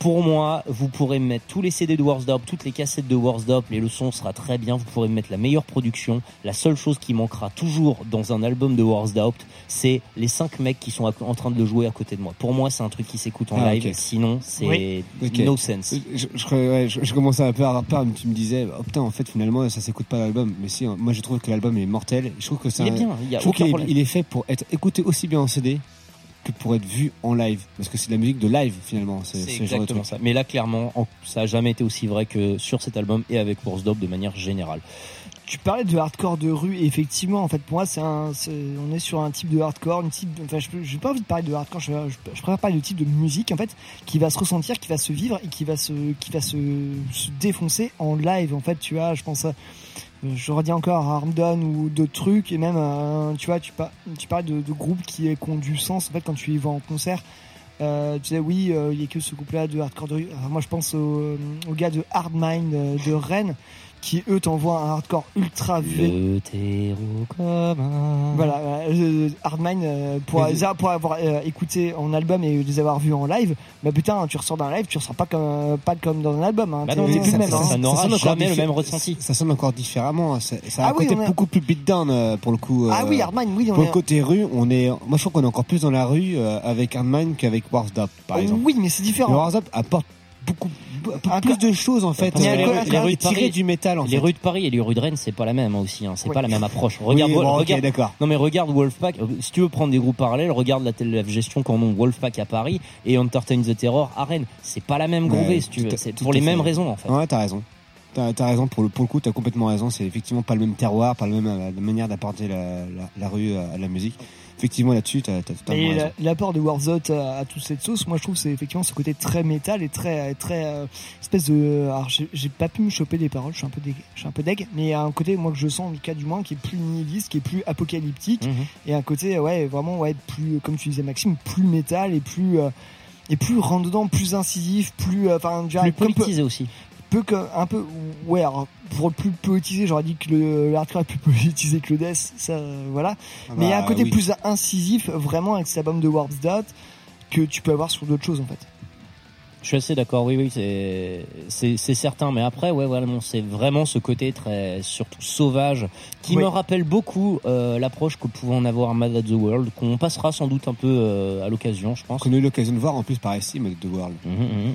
Pour moi, vous pourrez me mettre tous les CD de Worst Doubt, toutes les cassettes de Worst Doubt, les leçons sera très bien, vous pourrez me mettre la meilleure production. La seule chose qui manquera toujours dans un album de Worst Doubt, c'est les cinq mecs qui sont en train de le jouer à côté de moi. Pour moi, c'est un truc qui s'écoute en Ah, live, sinon c'est Oui. Ok. no sense. Je, je, ouais, je- je commençais un peu à rappeur, mais tu me disais, oh putain, en fait, finalement, ça s'écoute pas l'album. Mais si, hein, moi, je trouve que l'album est mortel. Je trouve que c'est Il est bien, il y a je trouve aucun qu'il est- problème. il est fait pour être écouté aussi bien en CD que pour être vu en live. Parce que c'est de la musique de live, finalement. C'est C'est ce genre de exactement truc. ça. Mais là, clairement, en- ça a jamais été aussi vrai que sur cet album et avec Worst de manière générale. tu parlais de hardcore de rue et effectivement en fait pour moi c'est un on est sur un type de hardcore une type enfin je j'ai pas envie de parler de hardcore je, je, je préfère parler de type de musique en fait qui va se ressentir qui va se vivre et qui va se qui va se, se défoncer en live en fait tu vois je pense à je redis encore à Armdon ou d'autres trucs et même euh, tu vois tu, par- tu parles de, de groupes qui, ont du sens. En fait quand tu y vas en concert euh, tu sais oui euh, il y a que ce groupe là de hardcore de moi je pense aux, aux gars de Hardmind euh, de Rennes qui eux t'envoient un hardcore ultra violent Le terreau commun. voilà, euh, Hardmine, euh, pour, Mais- déjà, pour avoir euh, écouté en album et les avoir vus en live, bah putain, tu ressors d'un live, tu ressors pas comme, euh, pas comme dans un album. Hein, Bah non, ça- plus le même, ça- hein. ça n'aura jamais le même ressenti. Ça sonne encore différemment. Ça, ça a Ah un oui, côté beaucoup plus beatdown euh, pour le coup. Ah euh, oui, Hardmine, oui, on Pour est- le côté rue, on est. Moi, je trouve qu'on est encore plus dans la rue euh, avec Hardmine qu'avec Wars Up, par Oh, exemple. oui, mais c'est différent. Wars Up apporte beaucoup, plus de choses en fait. Euh, les, rues- de Paris, du métal en les rues de Paris et les rues de Rennes, c'est pas la même aussi. Hein, c'est Oui. pas la même approche. Oui, Regarde, bon, regarde-. Non mais regarde Wolfpack. euh, Si tu veux prendre des groupes parallèles, regarde la, la gestion qu'en ont Wolfpack à Paris et Entertain the Terror à Rennes. C'est pas la même Ouais, grouvée, si tu veux. C'est pour les fait. mêmes raisons en fait. Ouais, t'as raison. T'as as raison pour le pour le coup, t'as complètement raison. C'est effectivement pas le même terroir, pas le même euh, la manière d'apporter la, la, la rue à, à la musique. Effectivement là-dessus, t'as as totalement Et raison. la- l'apport de Warzot à, à toute cette sauce, moi je trouve c'est effectivement ce côté très métal et très très euh, espèce de. Alors j'ai j'ai pas pu me choper des paroles, je suis un peu deg, je suis un peu deg, mais il y a un côté moi que je sens en tout cas du moins qui est plus nihiliste, qui est plus apocalyptique Mhm. et un côté ouais vraiment ouais plus comme tu disais Maxime, plus métal et plus euh, et plus rentre dedans, plus incisif, plus euh, enfin vois, Plus peu- politisé aussi. Peu que un peu ouais alors, pour le plus poétisé j'aurais dit que le, hardcore est plus poétisé que le death ça voilà Ah mais il y a un bah, côté oui. plus incisif vraiment avec cet album de Warp's Dot que tu peux avoir sur d'autres choses en fait Je suis assez d'accord, oui, oui, c'est, c'est, c'est certain. Mais après, ouais, voilà, bon, c'est vraiment ce côté très, surtout sauvage, qui Oui. me rappelle beaucoup euh, l'approche que pouvait en avoir Mad at the World, qu'on passera sans doute un peu euh, à l'occasion, je pense. qu'on a eu l'occasion de voir en plus par ici, Mad The World. Mhm,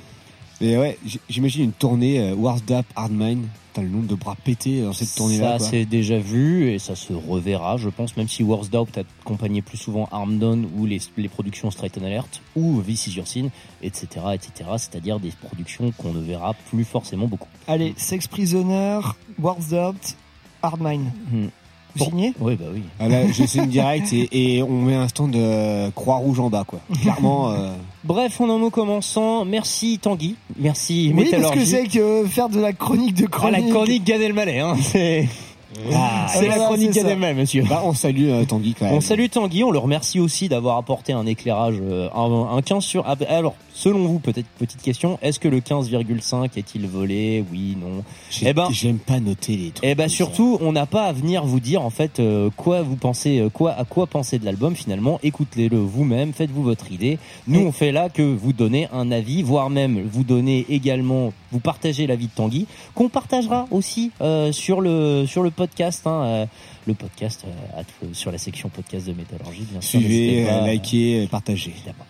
Et ouais, j'imagine une tournée euh, Wars Up, Hardmine. T'as le nombre de bras pétés dans cette tournée-là. Ça, c'est déjà vu et ça se reverra, je pense, même si Wars Doubt a accompagné plus souvent Armed Down ou les, les productions Straight and Alert ou This Is Your Sin, etc., etc., c'est-à-dire des productions qu'on ne verra plus forcément beaucoup. allez Sex Prisoner Warp's Dot Hardmine Mhm. vous signez? Oui, bah oui. Ah là, je signe direct et, et on met un stand de Croix-Rouge en bas, quoi. Clairement. euh, Bref, en un mot commençant, merci Tanguy, merci oui parce que c'est que faire de la chronique de Ah, chronique. la chronique Gad Elmaleh, hein, c'est... Ah, c'est la chronique. Elmaleh, monsieur. bah, on salue euh, Tanguy quand même. On salue Tanguy, on le remercie aussi d'avoir apporté un éclairage, euh, un, un 15 sur... ah, bah, Alors, selon vous, peut-être petite question, est-ce que le 15,5 est-il volé? Oui, non J'ai- Eh ben, J'aime pas noter les trucs. Eh ben ça. surtout, on n'a pas à venir vous dire en fait euh, quoi vous pensez, quoi à quoi penser de l'album finalement. Écoutez-le vous-même, faites-vous votre idée. Nous, on fait là que vous donnez un avis, voire même vous donnez également, vous partagez l'avis de Tanguy, qu'on partagera aussi euh, sur le sur le podcast, hein, euh, le podcast euh, à- sur la section podcast de Métallurgie. Bien sûr, Suivez, pas, likez, partagez. évidemment.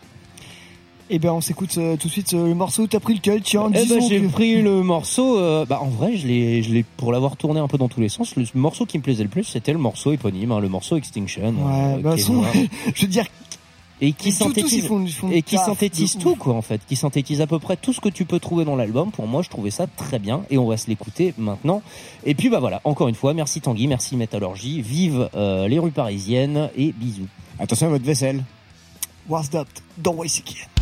et ben on s'écoute euh, tout de suite euh, le morceau t'as pris lequel tiens Eh ben, j'ai que- pris le morceau. euh, bah en vrai, je l'ai, je l'ai pour l'avoir tourné un peu dans tous les sens. Le morceau qui me plaisait le plus, c'était le morceau éponyme, hein, le morceau Extinction. ouais bah son- je veux dire et qui synthétise et qui tout quoi en fait, qui synthétise à peu près tout ce que tu peux trouver dans l'album. Pour moi, je trouvais ça très bien et on va se l'écouter maintenant. Et puis bah voilà, encore une fois, merci Tanguy, merci Métallurgie, vive euh, les rues parisiennes et bisous. Attention à votre vaisselle. Dot dans YCK Thank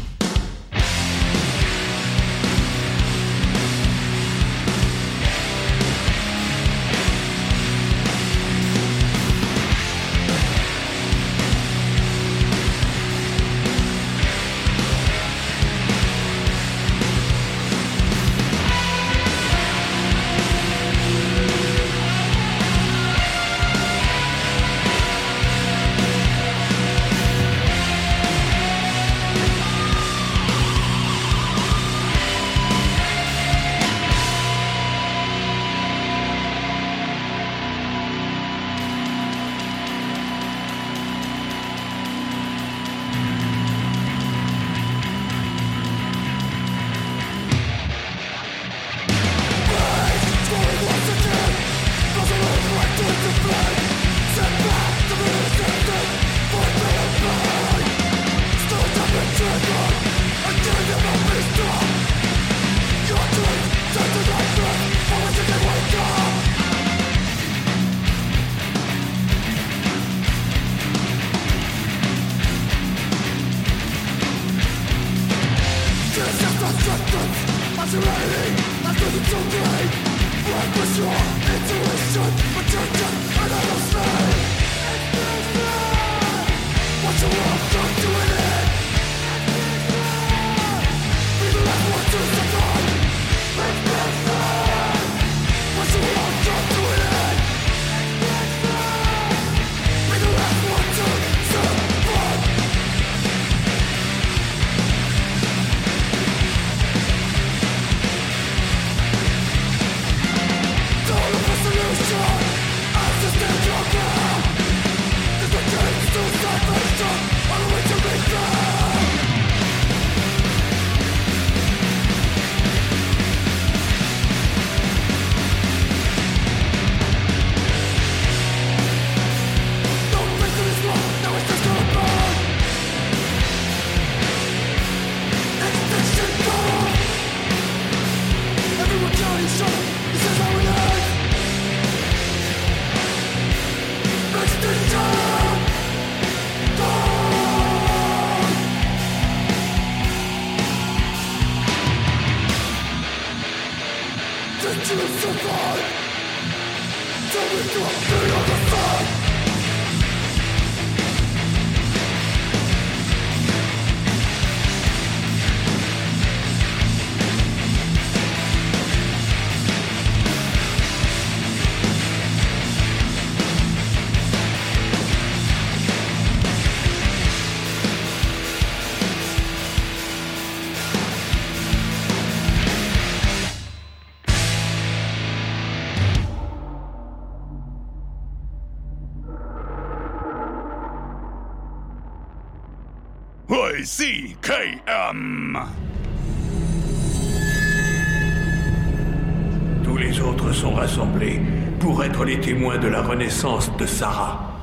Tous les autres sont rassemblés pour être les témoins de la renaissance de Sarah.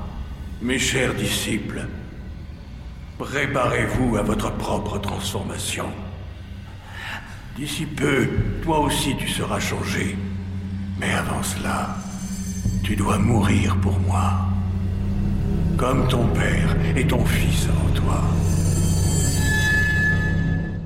Mes chers disciples, préparez-vous à votre propre transformation. D'ici peu, toi aussi tu seras changé. Mais avant cela, tu dois mourir pour moi. Comme ton père et ton fils avant toi.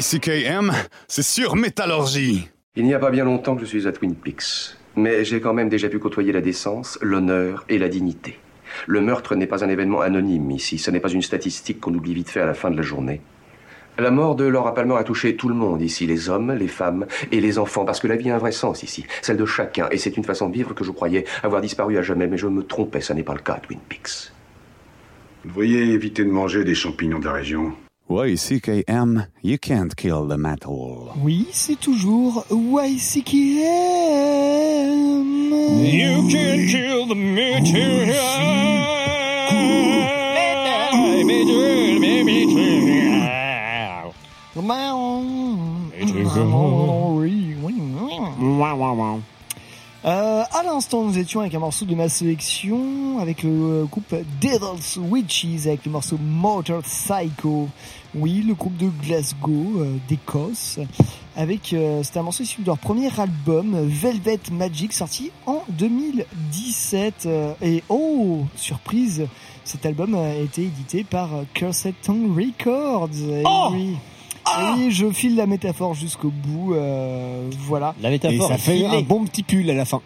YCKM, c'est sur Métallurgie. Il n'y a pas bien longtemps que je suis à Twin Peaks. Mais j'ai quand même déjà pu côtoyer la décence, l'honneur et la dignité. Le meurtre n'est pas un événement anonyme ici, ce n'est pas une statistique qu'on oublie vite fait à la fin de la journée. La mort de Laura Palmer a touché tout le monde ici, les hommes, les femmes et les enfants, parce que la vie a un vrai sens ici, celle de chacun, et c'est une façon de vivre que je croyais avoir disparu à jamais, mais je me trompais, ça n'est pas le cas à Twin Peaks. Vous devriez éviter de manger des champignons de la région? YCKM, you can't kill the metal. Oui, c'est toujours YCKM. You can kill the Euh, à l'instant, nous étions avec un morceau de ma sélection, avec le groupe Devil's Witches, avec le morceau Motor Psycho. Oui, le groupe de Glasgow, euh, d'Écosse, avec euh, c'était un morceau issu de leur premier album Velvet Magic, sorti en 2017. euh, et oh, surprise, cet album a été édité par euh, Cursed Tongue Records. Et oui. Et oui, je file la métaphore jusqu'au bout. euh, voilà. La métaphore Et ça fait un bon petit pull à la fin.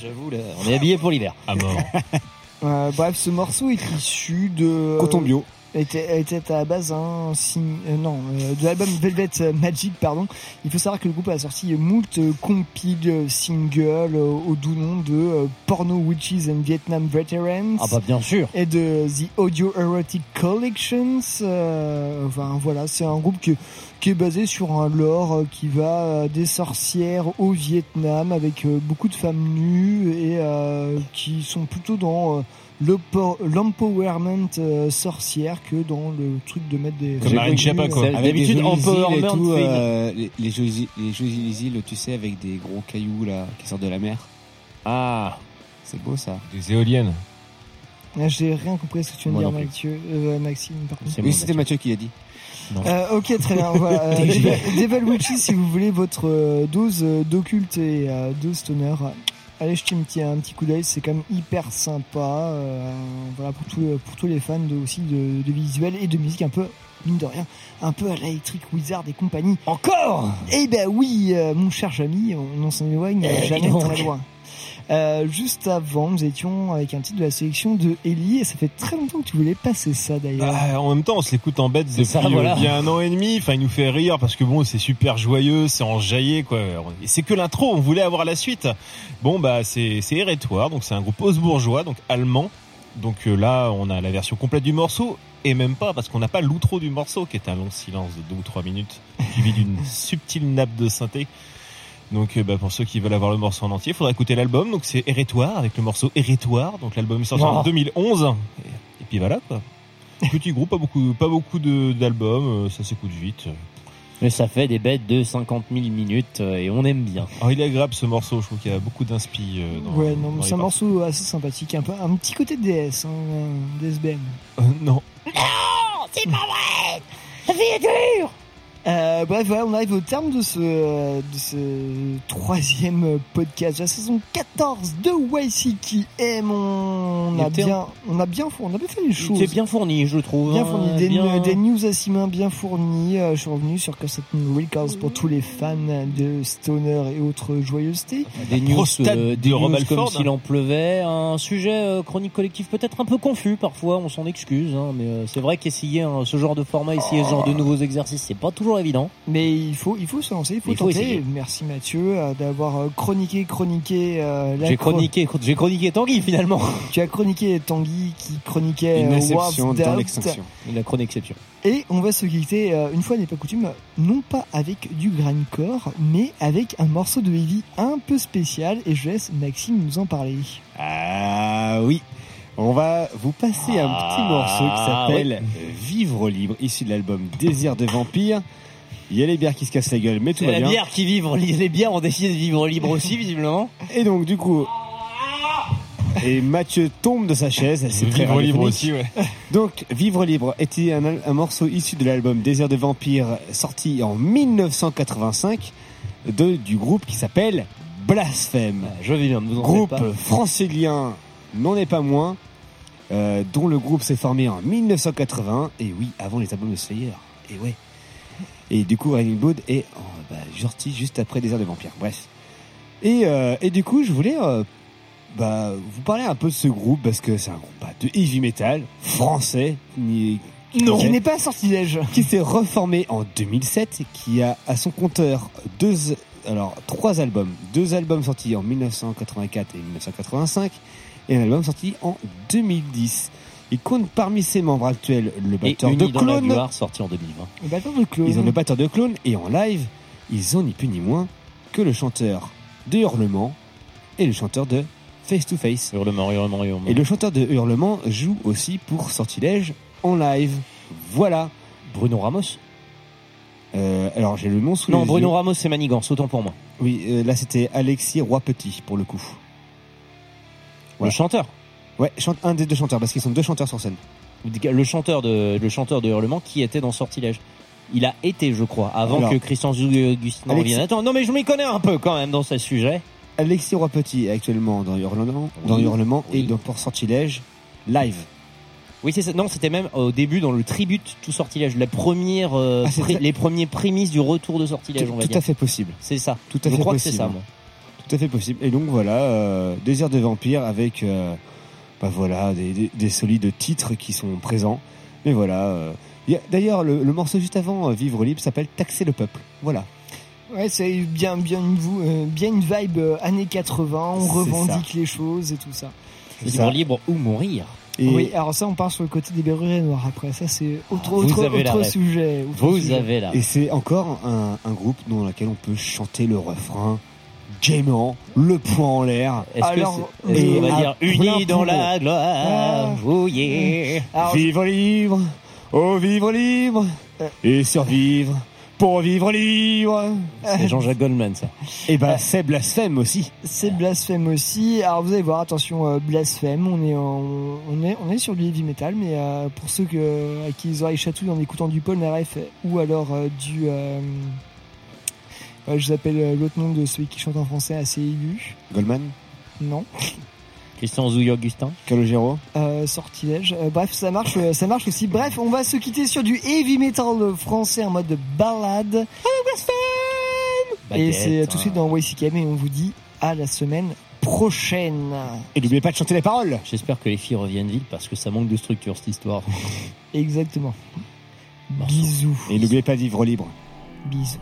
J'avoue, là, on est habillé pour l'hiver. Mort. Euh, bref, ce morceau est issu de Coton bio. Était, était à la base un signe, euh, non, euh, de l'album Velvet Magic, pardon. Il faut savoir que le groupe a sorti moult euh, compile singles euh, au doux nom de euh, Porno Witches and Vietnam Veterans. Ah bah bien sûr. Et de The Audio Erotic Collections. euh, enfin voilà, c'est un groupe qui, qui est basé sur un lore euh, qui va euh, des sorcières au Vietnam avec euh, beaucoup de femmes nues et euh, qui sont plutôt dans euh, l'empowerment euh, sorcière que dans le truc de mettre des Comme Marine euh, quoi. D'habitude, Empowerment tout, euh, les, les, jolies, les tu sais, avec des gros cailloux là qui sortent de la mer. Ah, C'est beau ça. Des éoliennes. Ah, J'ai rien compris à ce que tu viens de dire. Mathieu, euh, Maxime. Par contre. Oui, c'était Mathieu qui l'a dit. Euh, ok, très bien. Voilà. Devil, Witches, si vous voulez votre euh, dose d'occulte et de stoner, allez jeter un petit, un petit coup d'œil. C'est quand même hyper sympa. euh, voilà pour tous pour tous les fans de, aussi de, de visuel et de musique un peu mine de rien, un peu à l'Electric Wizard et compagnie. Encore? Eh ben oui, euh, mon cher Jamy, on, on s'en éloigne Eh, jamais donc. très loin. Euh, juste avant, nous étions avec un titre de la sélection de Ellie et ça fait très longtemps que tu voulais passer ça d'ailleurs. Ah, en même temps, on se l'écoute en bête depuis ça, euh, voilà. bien un an et demi. Enfin, il nous fait rire parce que bon, c'est super joyeux, c'est enjaillé, quoi. Et c'est que l'intro, on voulait avoir la suite. Bon, bah, c'est, c'est Hérétoire, donc c'est un groupe osbourgeois, donc allemand. Donc euh, là, on a la version complète du morceau, et même pas, parce qu'on n'a pas l'outro du morceau, qui est un long silence de deux ou trois minutes, suivi d'une subtile nappe de synthé. Donc euh, bah, pour ceux qui veulent avoir le morceau en entier, il faudra écouter l'album. Donc c'est Hérétoire, avec le morceau Hérétoire. Donc l'album est sorti en Oh. 2011. Et, et puis voilà, quoi. Petit groupe, pas beaucoup, pas beaucoup d'albums, euh, ça s'écoute vite. Mais ça fait des bêtes de 50 000 minutes euh, et on aime bien. Oh, il est agréable ce morceau, je trouve qu'il y a beaucoup d'inspi. euh, dans- Ouais, non, c'est un morceau assez sympathique, un peu un petit côté de DS, hein, DSBM. Euh, non. Non, c'est pas vrai La vie est dure Euh, bref, voilà, on arrive au terme de ce, de ce troisième podcast de la saison 14 de YCKM. On a Il était- bien, on a bien, on a bien fait les choses. C'est bien fourni, je trouve. Bien hein, fourni, des, bien- des news à six mains bien fournies. Euh, je suis revenu sur Cassette Records pour tous les fans de Stoner et autres joyeusetés. Des news, euh, de des news comme s'il en pleuvait, un sujet euh, chronique collectif peut-être un peu confus parfois, on s'en excuse, hein, mais euh, c'est vrai qu'essayer hein, ce genre de format, essayer ce genre de nouveaux exercices, c'est pas toujours évident. Mais il faut, il faut se lancer, il faut Il faut tenter. essayer. Merci Mathieu euh, d'avoir euh, chroniqué, chroniqué. euh, la J'ai chro- chroniqué, j'ai chroniqué Tanguy finalement. Tu as chroniqué Tanguy qui chroniquait Une exception dans l'extinction. La chronique exception. Et on va se quitter, euh, une fois n'est pas coutume, non pas avec du grindcore, mais avec un morceau de heavy un peu spécial. Et je laisse Maxime nous en parler. Ah oui. On va vous passer un petit Ah, morceau qui s'appelle Vivre libre, issu de l'album Désir de vampire. Il y a les bières qui se cassent la gueule, mais tout va la bien. bière qui vivre, les bières ont décidé de vivre libre aussi visiblement. Et donc du coup, et Mathieu tombe de sa chaise. C'est très Vivre libre aussi, ouais. Donc Vivre libre était un, morceau issu de l'album Désir de vampire, sorti en 1985 de, du groupe qui s'appelle Blasphème. Je viens de vous en Groupe pas. francilien, n'en est pas moins, euh, dont le groupe s'est formé en 1980, et oui, avant les albums de Slayer. Et ouais. Et du coup, Raining Blood est oh, bah, sorti juste après Désir de Vampire. Bref. Et, euh, et du coup, je voulais euh, bah, vous parler un peu de ce groupe, parce que c'est un groupe bah, de heavy metal, français, ni- Non, qui qui n'est pas sortilège. qui s'est reformé en 2007, qui a à son compteur deux, alors trois albums, deux albums sortis en 1984 et 1985, et un album sorti en 2010. Il compte parmi ses membres actuels le Et batteur de dans la Clone. gloire sorti en 2020. Le batteur de. Ils ont le batteur de Clone et en live, ils ont ni plus ni moins que le chanteur de Hurlement et le chanteur de Face to Face. Hurlement, hurlement, hurlement. Et le chanteur de Hurlement joue aussi pour Sortilège en live. Voilà. Bruno Ramos Euh, alors j'ai le nom sous Non, les Bruno yeux. Ramos c'est Manigance, autant pour moi. Oui, euh, là c'était Alexis Roy Petit pour le coup. Le chanteur. Ouais, chante un des deux chanteurs parce qu'ils sont deux chanteurs sur scène. Le chanteur de, le chanteur de Hurlement qui était dans Sortilège. Il a été, je crois, avant Alors, que Christian Augustin Alexis- revienne. Attends, non mais je m'y connais un peu quand même dans ce sujet. Alexis Roy Petit est actuellement dans Hurlement, dans Oui. Hurlement et dans pour Sortilège live. Oui, c'est ça. Non, c'était même au début dans le tribute tout Sortilège, la première, euh, Ah, pré- les premiers prémices du retour de Sortilège, Tout, on va tout dire. à fait possible. C'est ça. Tout à je fait crois possible. que c'est ça, moi. Tout à fait possible. Et donc voilà, euh, Désir de vampire avec euh, bah voilà des, des, des solides titres qui sont présents. Mais voilà. euh, il y a- D'ailleurs, le, le morceau juste avant, euh, Vivre libre, s'appelle Taxer le peuple. Voilà. Ouais, c'est bien, bien une, euh, bien une vibe euh, années 80. On revendique les choses et tout ça. Libre, libre ou mourir. Et- Oui, alors ça, on part sur le côté des berruriers noirs après. Ça, c'est autre, autre, sujet. autre Vous sujet. avez là. Et c'est encore un, un groupe dans lequel on peut chanter le refrain gaiement, le poing en l'air. Est-ce que Alors, c'est- est-ce et qu'on va dire unis dans la gloire, Ah. oh yeah. Alors, Vivre libre, oh vivre libre, et survivre pour vivre libre. C'est Jean-Jacques Goldman ça. Et ben c'est blasphème aussi. C'est blasphème aussi. Alors vous allez voir, attention, euh, blasphème. On est, en- on est, on est sur du heavy metal, mais euh, pour ceux que, à qui les oreilles chatouillent en écoutant du Paul Naref ou alors euh, du, euh, je vous appelle euh, l'autre nom de celui qui chante en français assez aigu. Goldman, Non, Christian Zouille-Augustin. Calogero. euh, sortilège. Euh, bref, ça marche, euh, ça marche aussi. Bref, on va se quitter sur du heavy metal français en mode ballade. Et c'est tout de suite dans YCKM et on vous dit à la semaine prochaine. Et n'oubliez pas de chanter les paroles. J'espère que les filles reviennent vite parce que ça manque de structure cette histoire. Exactement. Bisous. Et n'oubliez pas de vivre libre. Bisous.